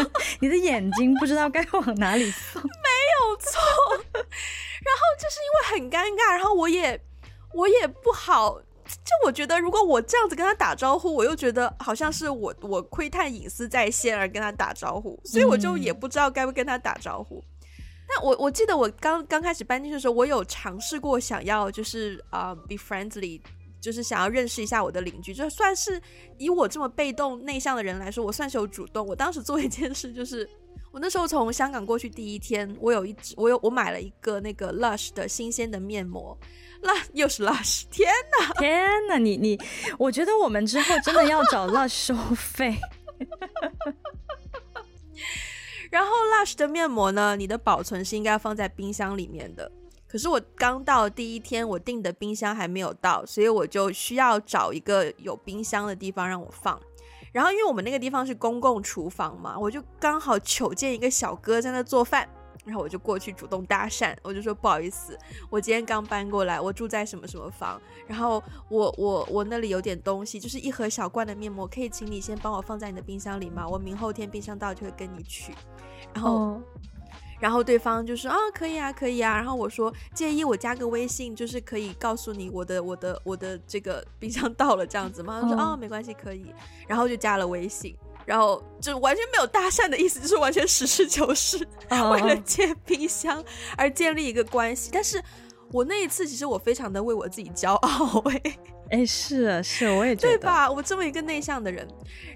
你的眼睛不知道该往哪里放。没有错。然后就是因为很尴尬，然后我也我也不好，就我觉得如果我这样子跟他打招呼，我又觉得好像是我我窥探隐私在先而跟他打招呼，所以我就也不知道该不该跟他打招呼。那我我记得我刚刚开始搬进去的时候，我有尝试过想要就是啊、be friendly，就是想要认识一下我的邻居，就算是以我这么被动内向的人来说，我算是有主动。我当时做一件事，就是我那时候从香港过去第一天，我有一支我有我买了一个那个 Lush 的新鲜的面膜，Lush 又是 Lush，天哪天哪，你你，我觉得我们之后真的要找 Lush 收费。然后 Lush 的面膜呢，你的保存是应该放在冰箱里面的。可是我刚到第一天，我订的冰箱还没有到，所以我就需要找一个有冰箱的地方让我放。然后因为我们那个地方是公共厨房嘛，我就刚好瞅见一个小哥在那做饭。然后我就过去主动搭讪，我就说不好意思，我今天刚搬过来，我住在什么什么房，然后我我我那里有点东西，就是一盒小罐的面膜，可以请你先帮我放在你的冰箱里吗？我明后天冰箱到就会跟你取。然后，oh. 然后对方就说啊，可以啊，可以啊。然后我说介意我加个微信，就是可以告诉你我的我的我的这个冰箱到了这样子吗？他说啊，没关系，可以。然后就加了微信。然后就完全没有搭讪的意思，就是完全实事求是，oh. 为了借冰箱而建立一个关系。但是我那一次，其实我非常的为我自己骄傲，哎哎，是啊，是，我也觉得，对吧？我这么一个内向的人，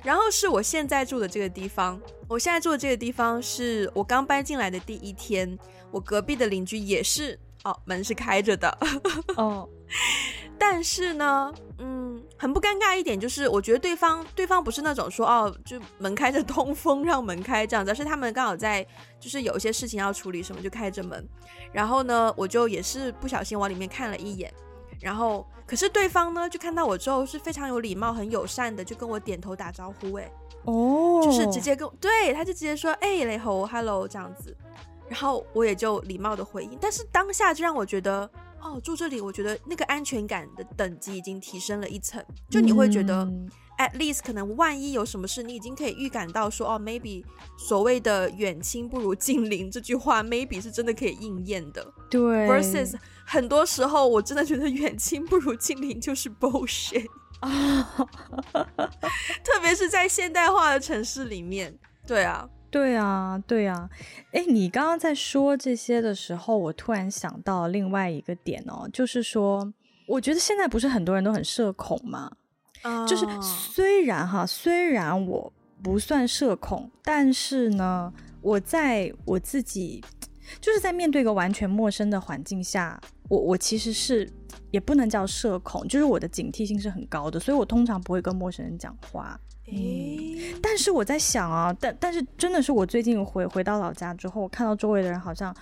然后是我现在住的这个地方，我现在住的这个地方是我刚搬进来的第一天，我隔壁的邻居也是，哦，门是开着的，哦。Oh. 但是呢，嗯，很不尴尬一点就是，我觉得对方对方不是那种说哦，就门开着通风让门开这样子，而是他们刚好在就是有一些事情要处理什么就开着门，然后呢，我就也是不小心往里面看了一眼，然后可是对方呢就看到我之后是非常有礼貌、很友善的，就跟我点头打招呼，哎，哦，就是直接跟对，他就直接说，哎，雷猴，hello 这样子，然后我也就礼貌的回应，但是当下就让我觉得。哦，住这里，我觉得那个安全感的等级已经提升了一层。就你会觉得、嗯、，at least 可能万一有什么事，你已经可以预感到说，哦，maybe 所谓的远亲不如近邻这句话，maybe 是真的可以应验的。对，versus 很多时候，我真的觉得远亲不如近邻就是 bullshit 啊 特别是在现代化的城市里面。对啊。对啊，对啊，哎，你刚刚在说这些的时候，我突然想到另外一个点哦，就是说，我觉得现在不是很多人都很社恐吗？Oh. 就是虽然哈，虽然我不算社恐，但是呢，我在我自己就是在面对一个完全陌生的环境下，我我其实是也不能叫社恐，就是我的警惕性是很高的，所以我通常不会跟陌生人讲话。嗯，但是我在想啊，但但是真的是我最近回回到老家之后，我看到周围的人好像，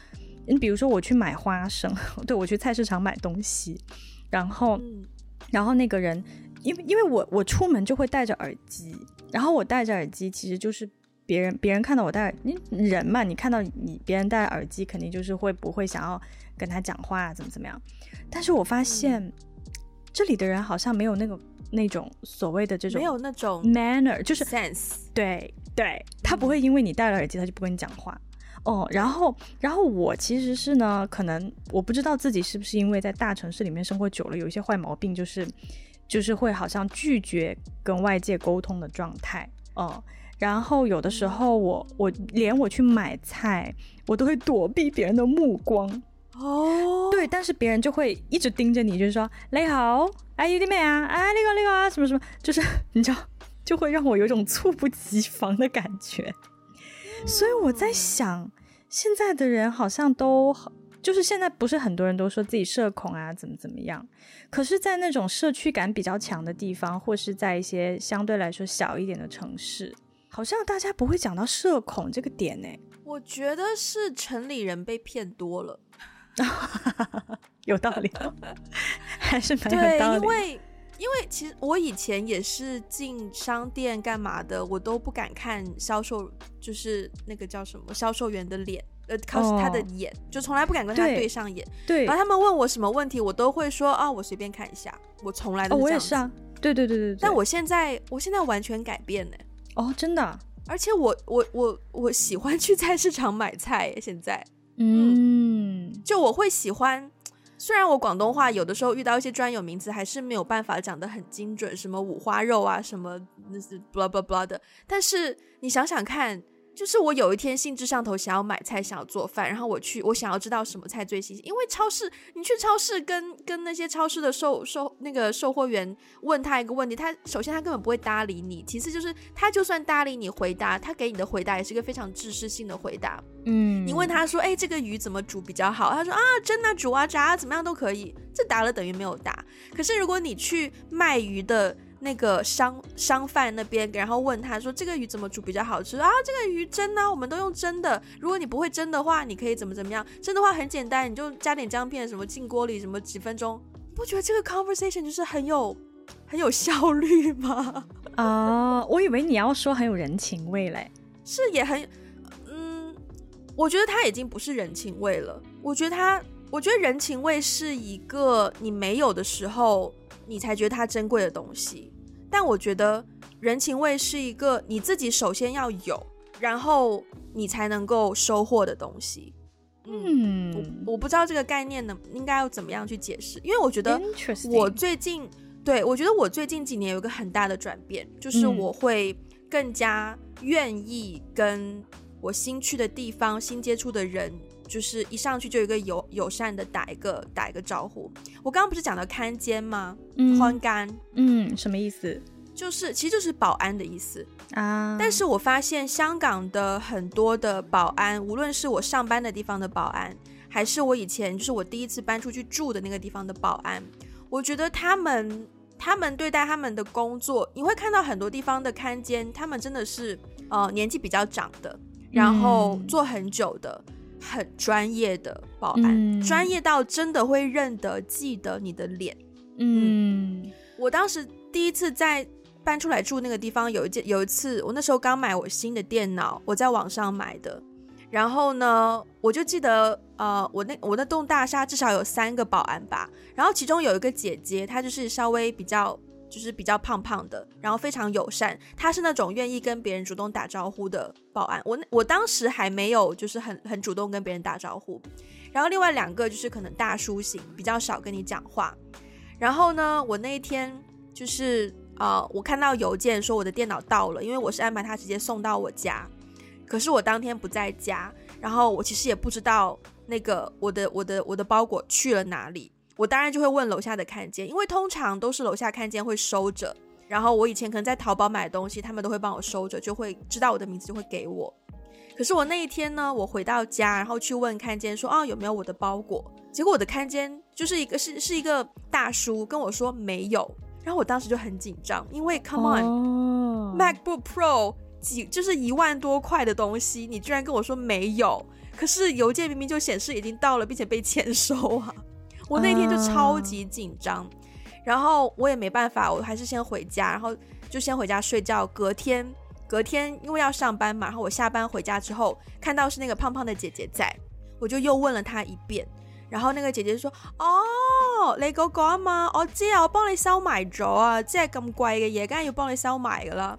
你比如说我去买花生，对，我去菜市场买东西，然后，嗯、然后那个人，因为因为我我出门就会戴着耳机，然后我戴着耳机其实就是别人别人看到我戴，你人嘛，你看到你别人戴耳机，肯定就是会不会想要跟他讲话啊，怎么怎么样？但是我发现、嗯、这里的人好像没有那个。那种所谓的这种没有那种 manner，就是 sense，对对，他不会因为你戴了耳机，他就不跟你讲话哦。然后，然后我其实是呢，可能我不知道自己是不是因为在大城市里面生活久了，有一些坏毛病，就是就是会好像拒绝跟外界沟通的状态哦。然后有的时候我我连我去买菜，我都会躲避别人的目光。哦，对，但是别人就会一直盯着你，就是说你好，哎，有点美啊，哎，那个那个啊，什么什么，就是 你知道，就会让我有种猝不及防的感觉。所以我在想，现在的人好像都，就是现在不是很多人都说自己社恐啊，怎么怎么样。可是，在那种社区感比较强的地方，或是在一些相对来说小一点的城市，好像大家不会讲到社恐这个点呢。我觉得是城里人被骗多了。有道理，还是蛮有道理。对，因为因为其实我以前也是进商店干嘛的，我都不敢看销售，就是那个叫什么销售员的脸，呃，靠他的眼，oh, 就从来不敢跟他对上眼。对，然后他们问我什么问题，我都会说啊，我随便看一下，我从来都是这样子。Oh, 我也是啊，对对对对对。但我现在我现在完全改变呢。哦，oh, 真的。而且我我我我喜欢去菜市场买菜，现在。嗯，就我会喜欢，虽然我广东话有的时候遇到一些专有名词还是没有办法讲的很精准，什么五花肉啊，什么那是 blah blah blah 的，但是你想想看。就是我有一天兴致上头想要买菜，想要做饭，然后我去，我想要知道什么菜最新鲜。因为超市，你去超市跟跟那些超市的售售那个售货员问他一个问题，他首先他根本不会搭理你，其次就是他就算搭理你回答，他给你的回答也是一个非常知识性的回答。嗯，你问他说，哎，这个鱼怎么煮比较好？他说啊，蒸啊、煮啊、炸啊，怎么样都可以。这答了等于没有答。可是如果你去卖鱼的。那个商商贩那边，然后问他说：“这个鱼怎么煮比较好吃啊？这个鱼蒸呢？我们都用蒸的。如果你不会蒸的话，你可以怎么怎么样？蒸的话很简单，你就加点姜片，什么进锅里，什么几分钟。不觉得这个 conversation 就是很有很有效率吗？啊，uh, 我以为你要说很有人情味嘞，是也很，嗯，我觉得它已经不是人情味了。我觉得它，我觉得人情味是一个你没有的时候，你才觉得它珍贵的东西。但我觉得人情味是一个你自己首先要有，然后你才能够收获的东西。嗯，我我不知道这个概念呢，应该要怎么样去解释？因为我觉得我最近，对，我觉得我最近几年有一个很大的转变，就是我会更加愿意跟我新去的地方、新接触的人，就是一上去就有一个友友善的打一个打一个招呼。我刚刚不是讲到看监吗？嗯，看监，嗯，什么意思？就是，其实就是保安的意思啊。但是我发现香港的很多的保安，无论是我上班的地方的保安，还是我以前就是我第一次搬出去住的那个地方的保安，我觉得他们他们对待他们的工作，你会看到很多地方的看监，他们真的是呃年纪比较长的，然后做很久的，很专业的保安，嗯，专业到真的会认得记得你的脸。嗯，嗯，我当时第一次在。搬出来住那个地方，有一件有一次，我那时候刚买我新的电脑，我在网上买的。然后呢，我就记得，呃，我那我那栋大厦至少有三个保安吧。然后其中有一个姐姐，她就是稍微比较，就是比较胖胖的，然后非常友善。他是那种愿意跟别人主动打招呼的保安。我我当时还没有，就是很很主动跟别人打招呼。然后另外两个就是可能大叔型，比较少跟你讲话。然后呢，我那一天就是。啊、呃，我看到邮件说我的电脑到了，因为我是安排他直接送到我家，可是我当天不在家，然后我其实也不知道那个我的我的我的包裹去了哪里，我当然就会问楼下的看见，因为通常都是楼下看见会收着，然后我以前可能在淘宝买东西，他们都会帮我收着，就会知道我的名字就会给我。可是我那一天呢，我回到家，然后去问看监说哦有没有我的包裹，结果我的看监就是一个是是一个大叔跟我说没有。然后我当时就很紧张，因为 Come on，MacBook、oh. Pro 几就是一万多块的东西，你居然跟我说没有，可是邮件明明就显示已经到了，并且被签收啊！我那天就超级紧张，uh. 然后我也没办法，我还是先回家，然后就先回家睡觉。隔天，隔天因为要上班嘛，然后我下班回家之后，看到是那个胖胖的姐姐在，我就又问了她一遍。然后那个姐姐就说：“哦，你嗰个啊嘛，我知啊，我帮你收埋咗啊，即系咁贵嘅嘢，梗系要帮你收埋噶啦。”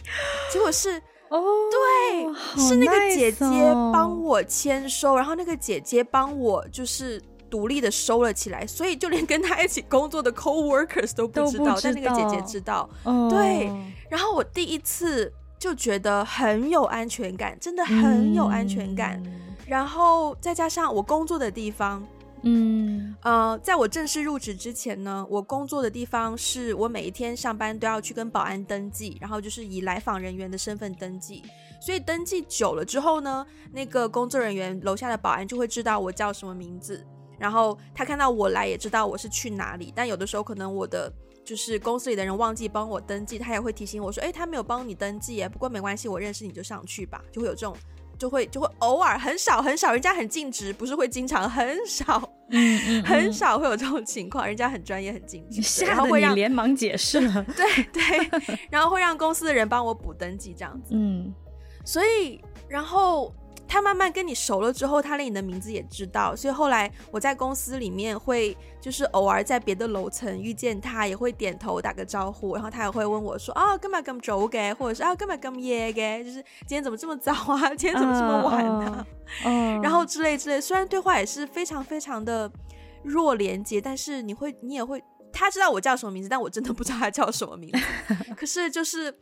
结果是 哦，对，是那个姐姐帮我签收，然后那个姐姐帮我就是独立的收了起来，所以就连跟他一起工作的 co-workers 都不知道，但那个姐姐知道。对，然后我第一次就觉得很有安全感，真的很有安全感。然后再加上我工作的地方。嗯，呃，在我正式入职之前呢，我工作的地方是我每一天上班都要去跟保安登记，然后就是以来访人员的身份登记。所以登记久了之后呢，那个工作人员楼下的保安就会知道我叫什么名字，然后他看到我来也知道我是去哪里。但有的时候可能我的就是公司里的人忘记帮我登记，他也会提醒我说：“哎，他没有帮你登记耶，不过没关系，我认识你就上去吧。”就会有这种。就会就会偶尔很少很少，人家很尽职，不是会经常很少，嗯嗯嗯、很少会有这种情况，人家很专业很尽职，吓得你连忙解释了，对对，然后会让公司的人帮我补登记这样子，嗯，所以然后。他慢慢跟你熟了之后，他连你的名字也知道，所以后来我在公司里面会就是偶尔在别的楼层遇见他，也会点头打个招呼，然后他也会问我说啊，干嘛咁早嘅，或者是啊，干嘛咁夜嘅，就是今天怎么这么早啊，今天怎么这么晚呢？嗯，然后之类之类，虽然对话也是非常非常的弱连接，但是你会你也会，他知道我叫什么名字，但我真的不知道他叫什么名字，可是就是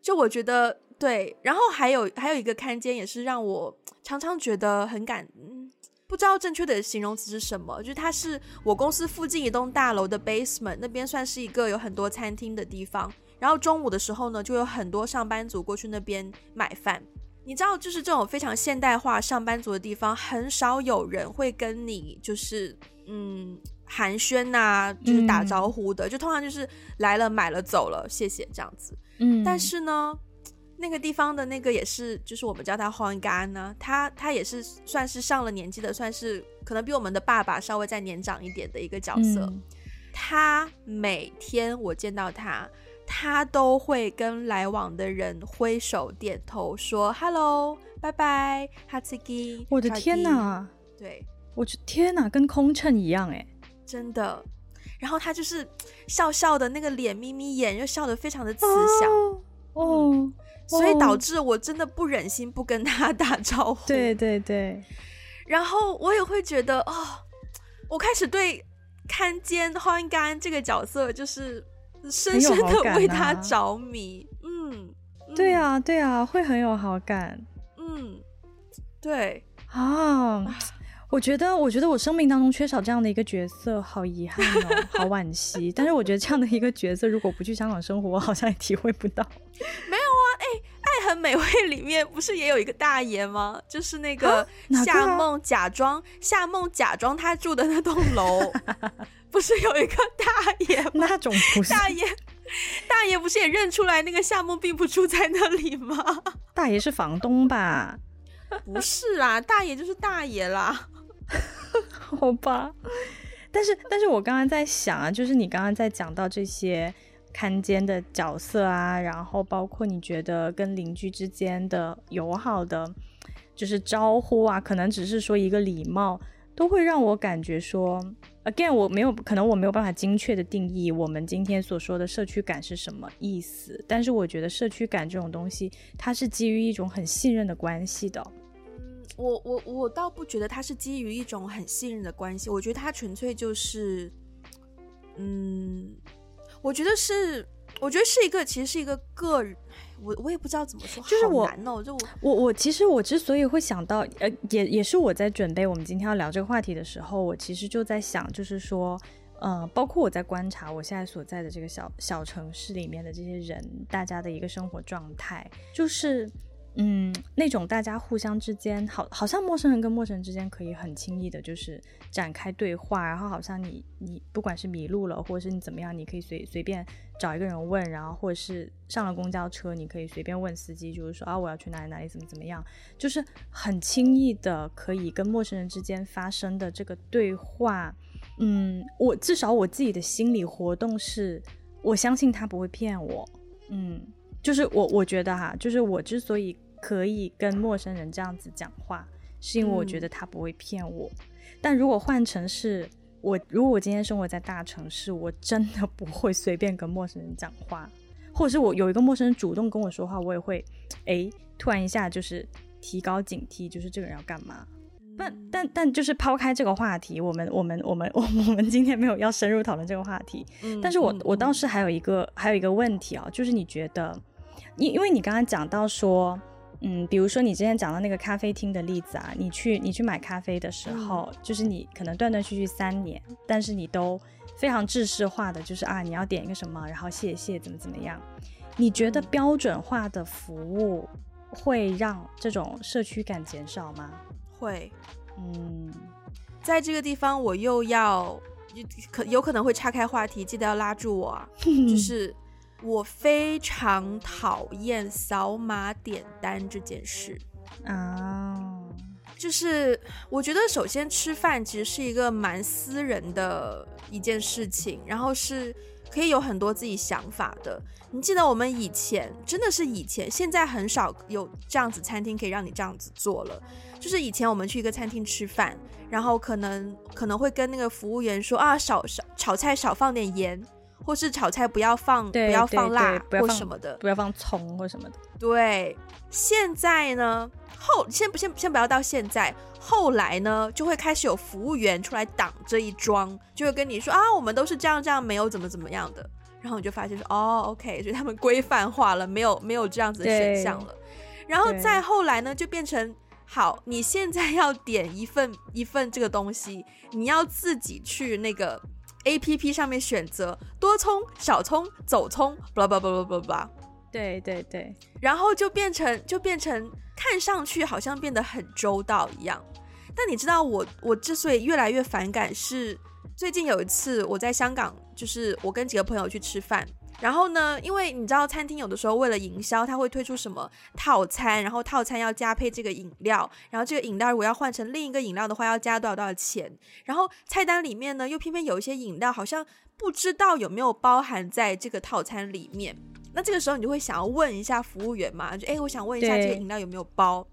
就我觉得。对，然后还有还有一个看监也是让我常常觉得很感，嗯，不知道正确的形容词是什么，就是它是我公司附近一栋大楼的 basement，那边算是一个有很多餐厅的地方。然后中午的时候呢，就有很多上班族过去那边买饭。你知道，就是这种非常现代化上班族的地方，很少有人会跟你就是嗯寒暄呐、啊，就是打招呼的，嗯、就通常就是来了买了走了，谢谢这样子。嗯，但是呢。那个地方的那个也是，就是我们叫他黄干呢，他他也是算是上了年纪的，算是可能比我们的爸爸稍微再年长一点的一个角色。嗯、他每天我见到他，他都会跟来往的人挥手点头说 “hello”。拜拜，哈茨基！我的天哪，对，我去天哪，跟空乘一样哎，真的。然后他就是笑笑的，那个脸眯眯眼，又笑得非常的慈祥哦，嗯、所以导致我真的不忍心不跟他 打招呼。对对对，然后我也会觉得哦，我开始对看监欢干这个角色就是深深的为他着迷。啊嗯，嗯，对啊对啊，会很有好感。嗯，对啊，我觉得，我觉得我生命当中缺少这样的一个角色，好遗憾哦，好惋惜。但是我觉得这样的一个角色，如果不去香港生活，我好像也体会不到。没有啊，哎，《爱很美味》里面不是也有一个大爷吗？就是那个夏梦假装、啊、夏梦假装他住的那栋楼，不是有一个大爷吗？那种不是大爷。大爷不是也认出来那个夏梦并不住在那里吗？大爷是房东吧？不是啊，大爷就是大爷啦。好吧，但是但是我刚刚在想啊，就是你刚刚在讲到这些看监的角色啊，然后包括你觉得跟邻居之间的友好的，就是招呼啊，可能只是说一个礼貌，都会让我感觉说。Again，我没有可能我没有办法精确的定义我们今天所说的社区感是什么意思，但是我觉得社区感这种东西，它是基于一种很信任的关系的。嗯，我我我倒不觉得他是基于一种很信任的关系，我觉得他纯粹就是，嗯，我觉得是，我觉得是一个，其实是一个个人。我我也不知道怎么说，就是我，哦、就我我我其实我之所以会想到，呃，也也是我在准备我们今天要聊这个话题的时候，我其实就在想，就是说，呃，包括我在观察我现在所在的这个小小城市里面的这些人，大家的一个生活状态，就是。嗯，那种大家互相之间，好，好像陌生人跟陌生人之间可以很轻易的，就是展开对话，然后好像你你不管是迷路了，或者是你怎么样，你可以随随便找一个人问，然后或者是上了公交车，你可以随便问司机，就是说啊，我要去哪里哪里，怎么怎么样，就是很轻易的可以跟陌生人之间发生的这个对话。嗯，我至少我自己的心理活动是，我相信他不会骗我。嗯。就是我，我觉得哈，就是我之所以可以跟陌生人这样子讲话，是因为我觉得他不会骗我。嗯、但如果换成是我，如果我今天生活在大城市，我真的不会随便跟陌生人讲话，或者是我有一个陌生人主动跟我说话，我也会，哎，突然一下就是提高警惕，就是这个人要干嘛？嗯、但但但就是抛开这个话题，我们我们我们我们 我们今天没有要深入讨论这个话题。嗯、但是我我倒是还有一个还有一个问题啊，就是你觉得？因因为你刚刚讲到说，嗯，比如说你之前讲到那个咖啡厅的例子啊，你去你去买咖啡的时候，嗯、就是你可能断断续续三年，但是你都非常制式化的，就是啊，你要点一个什么，然后谢谢怎么怎么样。你觉得标准化的服务会让这种社区感减少吗？会，嗯，在这个地方我又要可有可能会岔开话题，记得要拉住我啊，就是。我非常讨厌扫码点单这件事啊，oh. 就是我觉得首先吃饭其实是一个蛮私人的一件事情，然后是可以有很多自己想法的。你记得我们以前真的是以前，现在很少有这样子餐厅可以让你这样子做了。就是以前我们去一个餐厅吃饭，然后可能可能会跟那个服务员说啊，少少炒菜少放点盐。或是炒菜不要放，不要放辣，对对对，或什么的，不要放葱或什么的。对，现在呢，后先不先先不要到现在，后来呢，就会开始有服务员出来挡这一桩，就会跟你说啊，我们都是这样这样，没有怎么怎么样的。然后你就发现说，哦，OK，所以他们规范化了，没有没有这样子的选项了。然后再后来呢，就变成好，你现在要点一份一份这个东西，你要自己去那个。A P P 上面选择多充、少充、走葱，巴拉巴拉巴拉巴拉，对对对，然后就变成就变成看上去好像变得很周到一样。但你知道我我之所以越来越反感，是最近有一次我在香港，就是我跟几个朋友去吃饭。然后呢，因为你知道，餐厅有的时候为了营销，它会推出什么套餐，然后套餐要加配这个饮料，然后这个饮料如果要换成另一个饮料的话，要加多少多少钱。然后菜单里面呢，又偏偏有一些饮料好像不知道有没有包含在这个套餐里面。那这个时候你就会想要问一下服务员嘛，就哎，我想问一下这个饮料有没有包？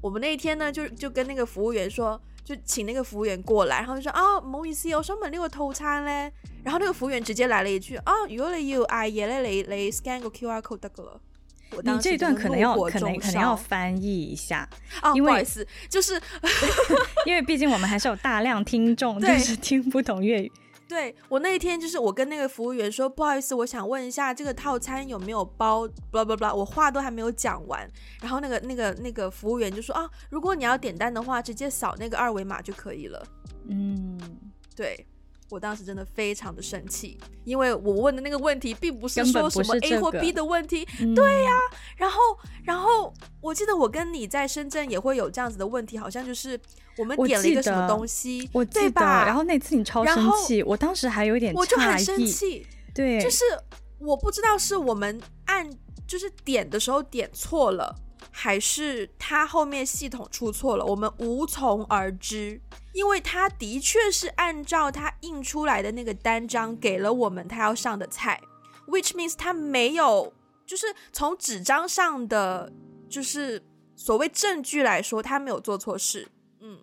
我们那一天呢，就就跟那个服务员说，就请那个服务员过来，然后就说啊，唔好意思，我想问呢个套餐呢。然后那个服务员直接来了一句啊，如果你要嗌嘢咧，你你 scan 个 QR code 得噶了。你这段可能要可能可能要翻译一下，啊，因为不好意思，就是 因为毕竟我们还是有大量听众，就是听不懂粤语。对，我那一天就是我跟那个服务员说，不好意思，我想问一下这个套餐有没有包，blah blah blah，我话都还没有讲完，然后那个那个那个服务员就说啊，如果你要点单的话，直接扫那个二维码就可以了。嗯，对。我当时真的非常的生气，因为我问的那个问题并不是说什么 A 或 B 的问题，嗯、对呀、啊。然后，然后我记得我跟你在深圳也会有这样子的问题，好像就是我们点了一个什么东西，我记得，对吧？然后那次你超生气，我当时还有点我就很生气，对，就是我不知道是我们按就是点的时候点错了，还是他后面系统出错了，我们无从而知。因为他的确是按照他印出来的那个单张给了我们他要上的菜，which means 他没有，就是从纸张上的就是所谓证据来说，他没有做错事。嗯，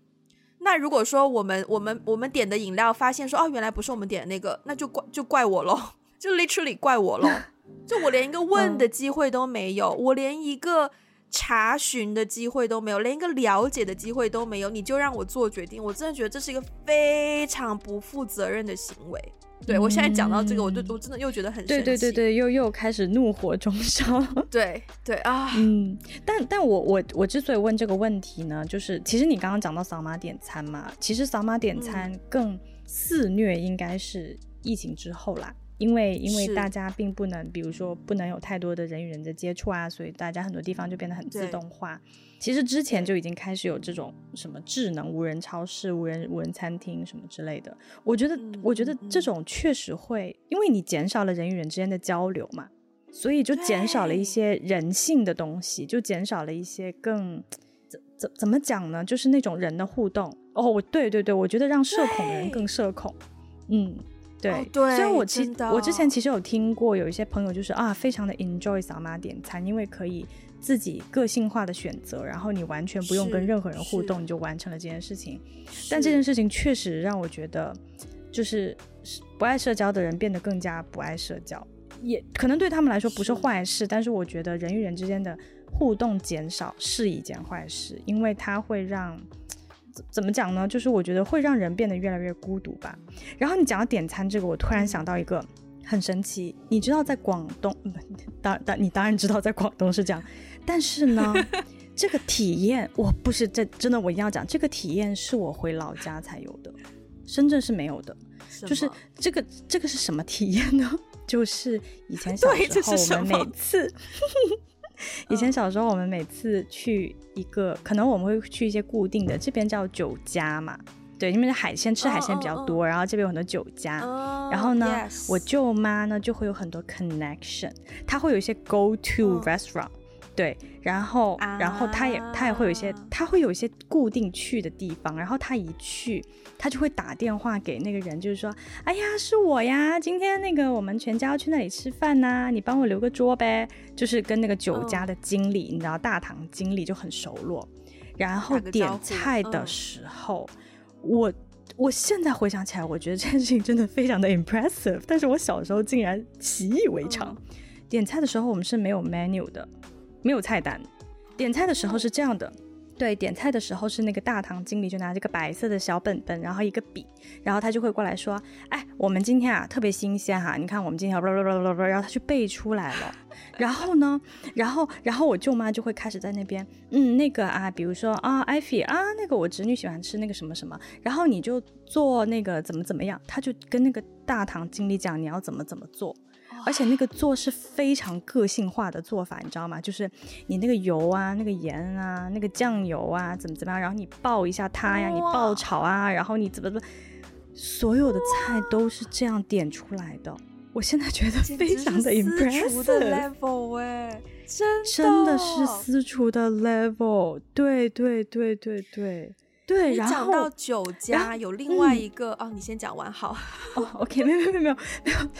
那如果说我们我们我们点的饮料发现说哦，原来不是我们点的那个，那就怪就怪我喽，就 literally 怪我喽，就我连一个问的机会都没有，我连一个。查询的机会都没有，连一个了解的机会都没有，你就让我做决定，我真的觉得这是一个非常不负责任的行为。对，我现在讲到这个，我就我真的又觉得很生气。对对对对，又又开始怒火中烧。对对啊，嗯，但但我我我之所以问这个问题呢，就是其实你刚刚讲到扫码点餐嘛，其实扫码点餐更肆虐，应该是疫情之后啦。因为因为大家并不能，比如说不能有太多的人与人的接触啊，所以大家很多地方就变得很自动化。其实之前就已经开始有这种什么智能无人超市、无人无人餐厅什么之类的。我觉得，我觉得这种确实会，因为你减少了人与人之间的交流嘛，所以就减少了一些人性的东西，就减少了一些更怎怎怎么讲呢？就是那种人的互动。哦，我对对对，我觉得让社恐的人更社恐。嗯。对，哦、对，所以我其实我之前其实有听过有一些朋友就是啊，非常的 enjoy 扫码点餐，因为可以自己个性化的选择，然后你完全不用跟任何人互动，你就完成了这件事情。但这件事情确实让我觉得，就是不爱社交的人变得更加不爱社交，也可能对他们来说不是坏事，但是我觉得人与人之间的互动减少是一件坏事，因为它会让。怎么讲呢？就是我觉得会让人变得越来越孤独吧。然后你讲到点餐这个，我突然想到一个很神奇。你知道在广东，当当你当然知道在广东是这样，但是呢，这个体验我不是这真的，我一定要讲这个体验是我回老家才有的，深圳是没有的。就是这个这个是什么体验呢？就是以前小时候我们每次。以前小时候，我们每次去一个，可能我们会去一些固定的，这边叫酒家嘛，对，因为海鲜吃海鲜比较多，oh, oh, oh. 然后这边有很多酒家，oh, 然后呢.我舅妈呢就会有很多 connection，她会有一些 go to restaurant，、oh. 对，然后，ah. 然后他也他也会有一些，他会有一些固定去的地方，然后他一去。他就会打电话给那个人，就是说，哎呀，是我呀，今天那个我们全家要去那里吃饭呐、啊，你帮我留个桌呗。就是跟那个酒家的经理，oh. 你知道大堂经理就很熟络。然后点菜的时候，我我现在回想起来，我觉得这件事情真的非常的 impressive。但是我小时候竟然习以为常。Oh. 点菜的时候我们是没有 menu 的，没有菜单。点菜的时候是这样的。对，点菜的时候是那个大堂经理就拿这个白色的小本本，然后一个笔，然后他就会过来说：“哎，我们今天啊特别新鲜哈，你看我们今天，然后他去背出来了。然后呢，然后然后我舅妈就会开始在那边，嗯，那个啊，比如说啊，艾菲啊，那个我侄女喜欢吃那个什么什么，然后你就做那个怎么怎么样，他就跟那个大堂经理讲你要怎么怎么做。”而且那个做是非常个性化的做法，你知道吗？就是你那个油啊、那个盐啊、那个酱油啊，怎么怎么样，然后你爆一下它呀，你爆炒啊，然后你怎么怎么，所有的菜都是这样点出来的。我现在觉得非常的 impressive，的 level 哎，真的真的是私厨的 level，对对对对对。对，然后讲到酒家有另外一个、嗯、哦，你先讲完好。哦，OK，没有没有没有没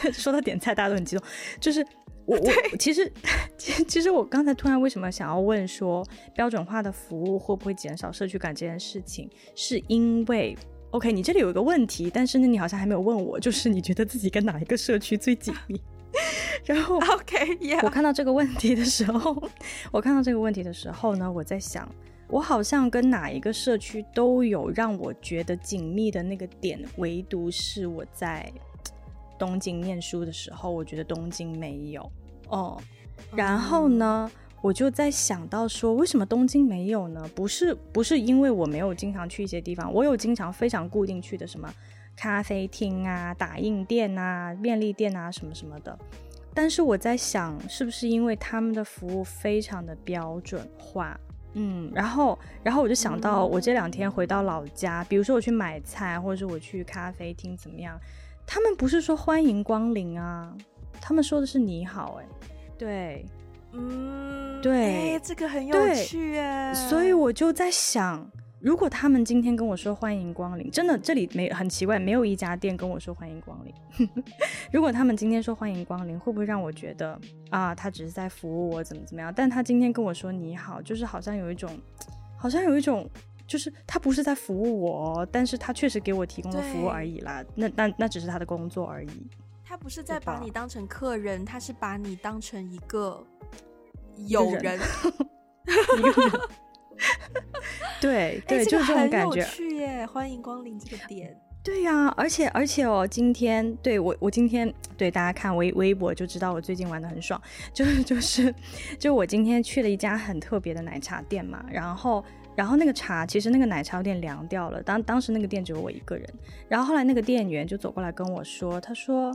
有，说到点菜大家都很激动，就是我我其实其其实我刚才突然为什么想要问说标准化的服务会不会减少社区感这件事情，是因为 OK，你这里有一个问题，但是呢，你好像还没有问我，就是你觉得自己跟哪一个社区最紧密？然后 OK，yeah. 我看到这个问题的时候，我看到这个问题的时候呢，我在想，我好像跟哪一个社区都有让我觉得紧密的那个点，唯独是我在东京念书的时候，我觉得东京没有哦。然后呢，我就在想到说，为什么东京没有呢？不是不是因为我没有经常去一些地方，我有经常非常固定去的什么咖啡厅啊、打印店啊、便利店啊什么什么的。但是我在想，是不是因为他们的服务非常的标准化？嗯，然后，然后我就想到，我这两天回到老家，比如说我去买菜，或者是我去咖啡厅怎么样，他们不是说欢迎光临啊，他们说的是你好，哎，对，嗯，对，这个很有趣哎，所以我就在想。如果他们今天跟我说欢迎光临，真的这里没很奇怪，没有一家店跟我说欢迎光临。如果他们今天说欢迎光临，会不会让我觉得啊，他只是在服务我怎么怎么样？但他今天跟我说你好，就是好像有一种，好像有一种，就是他不是在服务我，但是他确实给我提供了服务而已啦。那那那只是他的工作而已。他不是在把你当成客人，他是把你当成一个友人。一个人对 对，就是这种感觉。去耶，欢迎光临这个店。对呀、啊，而且而且哦，今天对我我今天对大家看微微博就知道我最近玩的很爽，就是 就是就我今天去了一家很特别的奶茶店嘛，然后然后那个茶其实那个奶茶有点凉掉了，当当时那个店只有我一个人，然后后来那个店员就走过来跟我说，他说，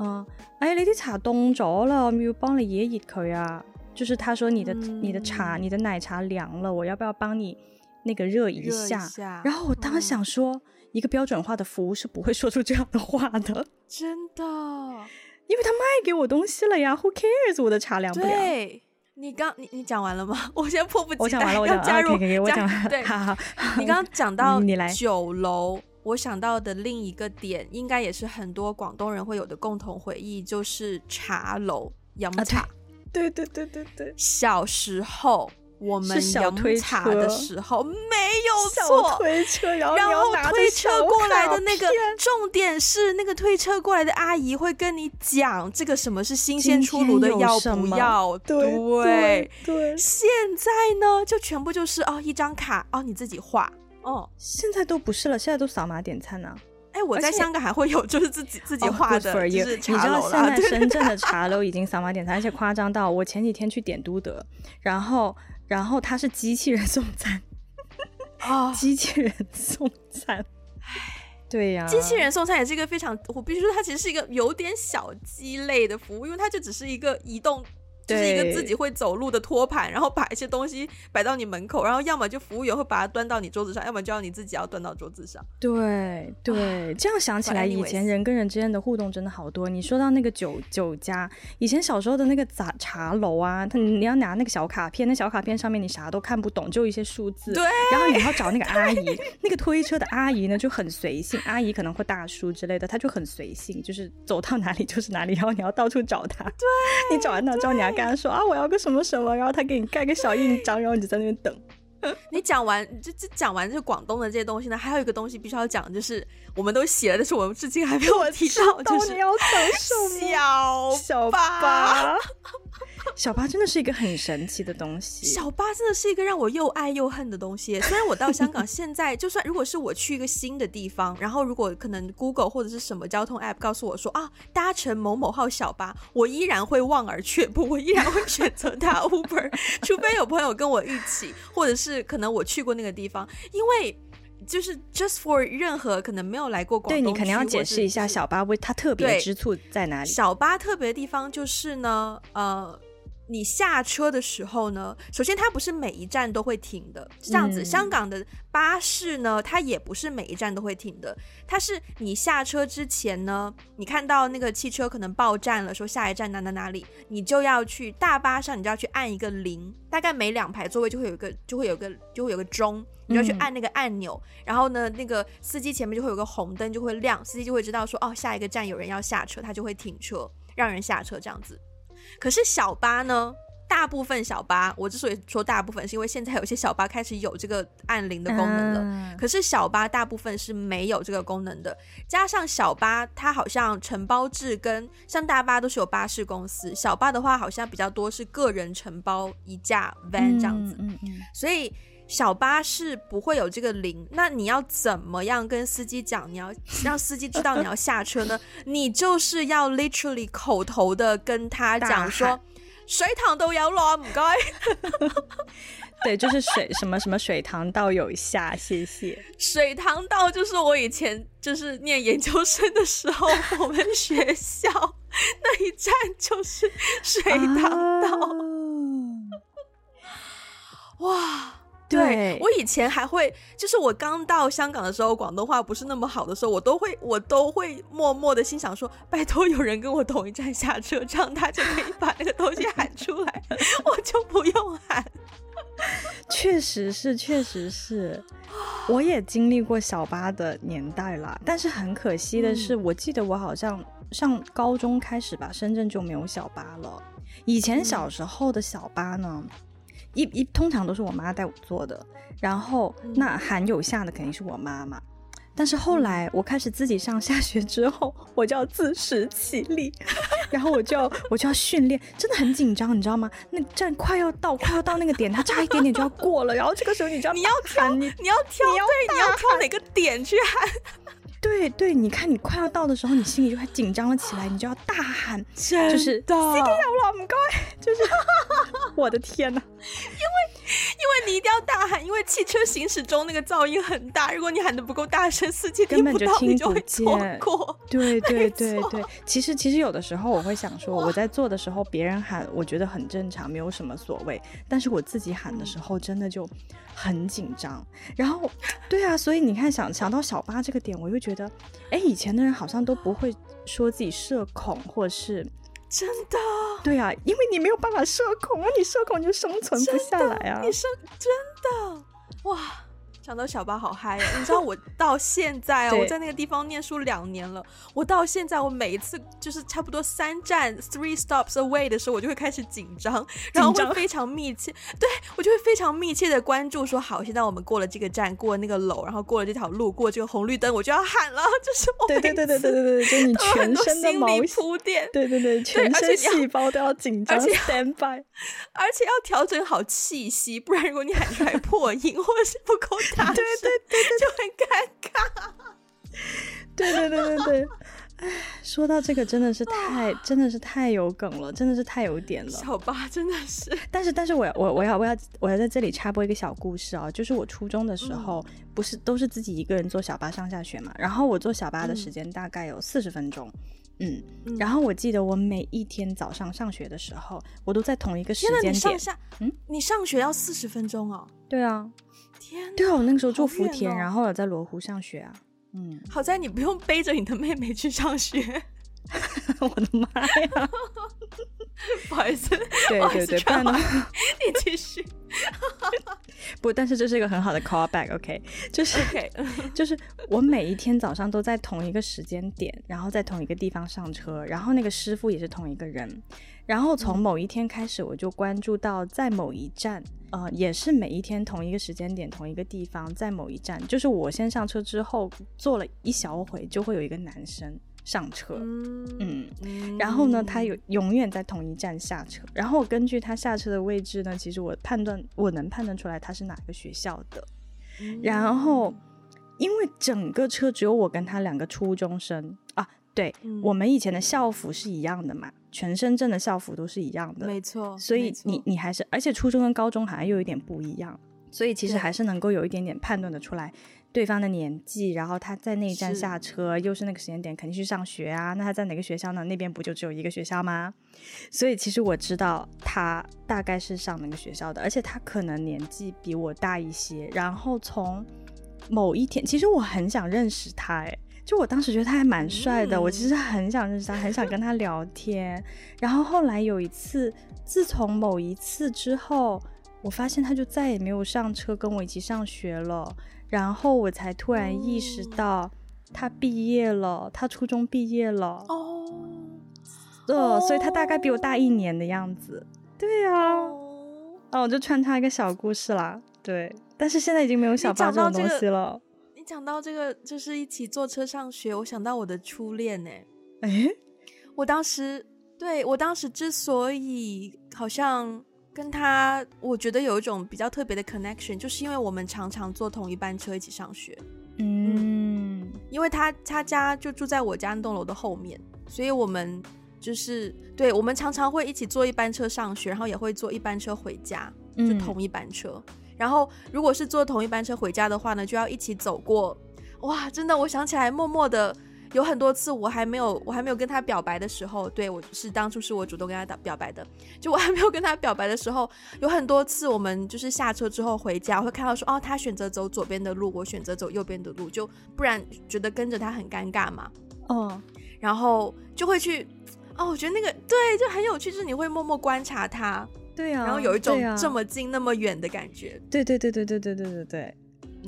嗯、呃，哎，你啲茶冻咗啦，我们要帮你热热佢啊，就是他说你的、嗯、你的茶你的奶茶凉了，我要不要帮你？那个热一下，一下，然后我当时想说、嗯，一个标准化的服务是不会说出这样的话的，真的，因为他卖给我东西了呀，Who cares 我的茶凉不凉？对，你刚你你讲完了吗？我现在迫不及待我讲完了，我要加入，我讲，对，好好，你刚刚讲到酒楼，我想到的另一个点，应该也是很多广东人会有的共同回忆，就是茶楼饮茶、啊，对对对对对，小时候。我们饮茶的时候没有错，推车，然后，然后推车过来的那个重点是那个推车过来的阿姨会跟你讲这个什么是新鲜出炉的要不要？对对，对，现在呢就全部就是哦一张卡哦你自己画哦，现在都不是了，现在都扫码点餐呢、啊。哎，我在香港还会有就是自己自己画的就是茶楼了。你知道现在深圳的 茶楼已经扫码点餐，而且夸张到我前几天去点都德，然后。然后它是机器人送餐，啊，机器人送餐，对呀、啊，机器人送餐也是一个非常，我必须说它其实是一个有点小鸡肋的服务，因为它就只是一个移动。就是一个自己会走路的托盘，然后把一些东西摆到你门口，然后要么就服务员会把它端到你桌子上，要么就要你自己要端到桌子上。对对，这样想起来，以前人跟人之间的互动真的好多。你说到那个酒酒家，以前小时候的那个茶茶楼啊，他你要拿那个小卡片，那小卡片上面你啥都看不懂，就一些数字。对。然后你要找那个 阿姨，那个推车的阿姨呢就很随性，阿姨可能会大叔之类的，她就很随性，就是走到哪里就是哪里，然后你要到处找她。对。你找完他之后，你还跟他说啊，我要个什么什么，然后他给你盖个小印章，然后你就在那边等。你讲完，就就讲完，就是广东的这些东西呢。还有一个东西必须要讲，就是我们都写了，但是我们至今还没有提到，就是你要等什么小巴。小巴真的是一个很神奇的东西。小巴真的是一个让我又爱又恨的东西。虽然我到香港 现在，就算如果是我去一个新的地方，然后如果可能 Google 或者是什么交通 App 告诉我说啊，搭乘某某号小巴，我依然会望而却步，我依然会选择搭 Uber，除非有朋友跟我一起，或者是可能我去过那个地方，因为就是 just for 任何可能没有来过广东，对你肯定要解释一下小巴为它特别之处在哪里。小巴特别的地方就是呢，呃。你下车的时候呢，首先它不是每一站都会停的，这样子。嗯。香港的巴士呢，它也不是每一站都会停的，它是你下车之前呢，你看到那个汽车可能报站了，说下一站哪哪哪里，你就要去大巴上，你就要去按一个铃，大概每两排座位就会有一个，就会有个，就会有个钟，你就要去按那个按钮，嗯。然后呢，那个司机前面就会有个红灯就会亮，司机就会知道说，哦，下一个站有人要下车，他就会停车让人下车这样子。可是小巴呢？大部分小巴，我之所以说大部分，是因为现在有些小巴开始有这个按铃的功能了。嗯、可是小巴大部分是没有这个功能的。加上小巴，它好像承包制跟像大巴都是有巴士公司，小巴的话好像比较多是个人承包一架 van 这样子。嗯嗯嗯、所以小巴是不会有这个铃。那你要怎么样跟司机讲？你要 让司机知道你要下车呢？你就是要 literally 口头的跟他讲说。水塘道有落，唔该。对，就是水什么什么水塘道有下，谢谢。水塘道就是我以前就是念研究生的时候，我们学校那一站就是水塘道。啊、哇！对，对我以前还会，就是我刚到香港的时候，广东话不是那么好的时候，我都会，我都会默默的心想说，拜托有人跟我同一站下车，这样他就可以把那个东西喊出来，我就不用喊。确实是，确实是，我也经历过小巴的年代啦，但是很可惜的是，嗯、我记得我好像上高中开始吧，深圳就没有小巴了。以前小时候的小巴呢？嗯一一通常都是我妈带我做的，然后那喊有下的肯定是我妈妈，但是后来我开始自己上下学之后，我就要自食其力，然后我就要我就要训练，真的很紧张，你知道吗？那站快要到快要到那个点，它差一点点就要过了，然后这个时候你知道你要喊你你要挑你要对你要挑哪个点去喊。对对，你看你快要到的时候，你心里就会紧张了起来，你就要大喊，真就是的，司机有了，唔该，就是 我的天哪，因为因为你一定要大喊，因为汽车行驶中那个噪音很大，如果你喊得不够大声，司机根本就听不见。对 对对对，其实其实有的时候我会想说，我在做的时候别人喊，我觉得很正常，没有什么所谓，但是我自己喊的时候真的就很紧张。然后对啊，所以你看想想到小八这个点，我又觉得。觉得，哎，以前的人好像都不会说自己社恐，或是真的，对啊，因为你没有办法社恐啊，你社恐就生存不下来啊，你生真的哇。想到小巴好嗨呀！你知道我到现在啊，我在那个地方念书两年了。我到现在，我每一次就是差不多三站 three stops away 的时候，我就会开始紧张，然后会非常密切，对，我就会非常密切的关注，说好，现在我们过了这个站，过了那个楼，然后过了这条路，过了这个红绿灯，我就要喊了。就是我对对对对对对对，就你全身的毛铺垫，对对对，全身细胞都要紧张，而且 stand by，而且要调整好气息，不然如果你喊出来破音或者是不够。对对对对，就很尴尬。对对对对对，哎，说到这个真的是太真的是太有梗了，真的是太有点了。小巴真的是，但是但是我我我要我要我要在这里插播一个小故事啊，就是我初中的时候不是都是自己一个人坐小巴上下学嘛，然后我坐小巴的时间大概有四十分钟。嗯，然后我记得我每一天早上上学的时候，我都在同一个时间点。上下，嗯，你上学要四十分钟哦？对啊，对啊，我那个时候住福田，哦、然后我在罗湖上学啊。嗯，好在你不用背着你的妹妹去上学。我的妈呀！不好意思，对对对，不然呢？你继续。不，但是这是一个很好的 callback，OK？、Okay? 就是.就是我每一天早上都在同一个时间点，然后在同一个地方上车，然后那个师傅也是同一个人，然后从某一天开始，我就关注到在某一站，呃，也是每一天同一个时间点，同一个地方，在某一站，就是我先上车之后坐了一小会，就会有一个男生。上车，嗯，嗯，然后呢，他有永远在同一站下车，然后我根据他下车的位置呢，其实我判断我能判断出来他是哪个学校的，嗯、然后因为整个车只有我跟他两个初中生。啊，对，嗯、我们以前的校服是一样的嘛，全深圳的校服都是一样的，没错，所以你，你还是，而且初中跟高中好像又有一点不一样，所以其实还是能够有一点点判断的出来。对方的年纪，然后他在那一站下车，是又是那个时间点，肯定去上学啊。那他在哪个学校呢？那边不就只有一个学校吗？所以其实我知道他大概是上哪个学校的，而且他可能年纪比我大一些。然后从某一天，其实我很想认识他，诶，就我当时觉得他还蛮帅的，嗯、我其实很想认识他，很想跟他聊天。然后后来有一次，自从某一次之后，我发现他就再也没有上车跟我一起上学了。然后我才突然意识到，他毕业了，他初中毕业了。哦，的，所以他大概比我大一年的样子。对呀，哦，我就穿插一个小故事啦。对，但是现在已经没有小八这种东西了。你讲到这个，就是一起坐车上学，我想到我的初恋呢。哎，我当时，对，我当时之所以好像跟他，我觉得有一种比较特别的 connection，就是因为我们常常坐同一班车一起上学。嗯，嗯，因为他他家就住在我家那栋楼的后面，所以我们就是对，我们常常会一起坐一班车上学，然后也会坐一班车回家，就同一班车。嗯、然后如果是坐同一班车回家的话呢，就要一起走过。哇，真的，我想起来，默默的。有很多次我还没有我还没有跟他表白的时候，对，我是当初是我主动跟他打表白的。就我还没有跟他表白的时候，有很多次我们就是下车之后回家，我会看到说哦，他选择走左边的路，我选择走右边的路，就不然觉得跟着他很尴尬嘛。哦，然后就会去哦，我觉得那个对就很有趣，就是你会默默观察他，对啊，然后有一种这么近那么远的感觉。对对对对对对对对对，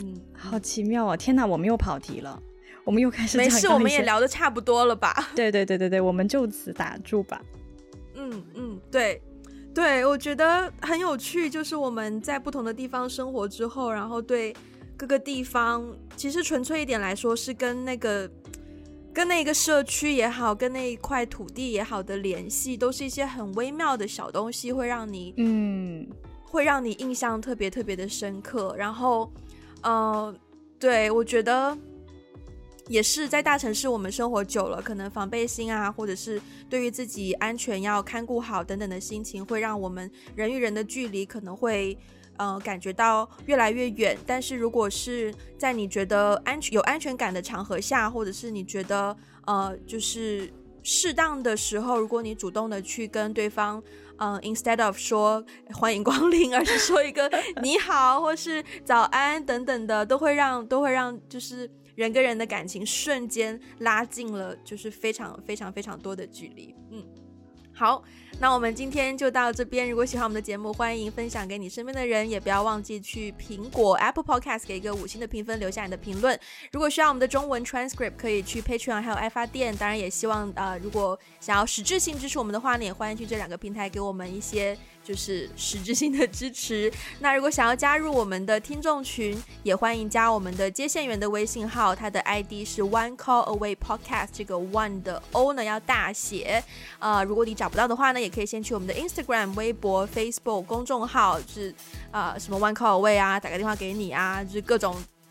嗯，好奇妙啊！天哪，我们又跑题了。我们又开始，没事，我们也聊的差不多了吧？对对对对对，我们就此打住吧。嗯嗯，对对，我觉得很有趣，就是我们在不同的地方生活之后，然后对各个地方，其实纯粹一点来说，是跟那个跟那个社区也好，跟那一块土地也好的联系，都是一些很微妙的小东西，会让你嗯，会让你印象特别特别的深刻。然后，呃，对，我觉得。也是在大城市，我们生活久了，可能防备心啊，或者是对于自己安全要看顾好等等的心情，会让我们人与人的距离可能会，呃，感觉到越来越远。但是如果是在你觉得安全、有安全感的场合下，或者是你觉得呃，就是适当的时候，如果你主动的去跟对方，嗯、，instead of 说欢迎光临，而是说一个你好，或是早安等等的，都会让都会让就是。人跟人的感情瞬间拉近了，就是非常非常非常多的距离。嗯，好，那我们今天就到这边。如果喜欢我们的节目，欢迎分享给你身边的人，也不要忘记去苹果 Apple Podcast 给一个五星的评分，留下你的评论。如果需要我们的中文 transcript，可以去 Patreon 还有爱发电。当然，也希望呃，如果想要实质性支持我们的话呢，也欢迎去这两个平台给我们一些。就是实质性的支持。那如果想要加入我们的听众群，也欢迎加我们的接线员的微信号，他的 ID 是 One Call Away Podcast，这个 One 的 O 呢要大写。呃，如果你找不到的话呢，也可以先去我们的 Instagram、微博、Facebook 公众号，就是呃什么 One Call Away 啊，打个电话给你啊，就是各种。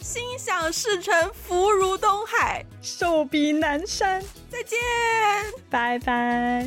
心想事成，福如东海，寿比南山。再见，拜拜。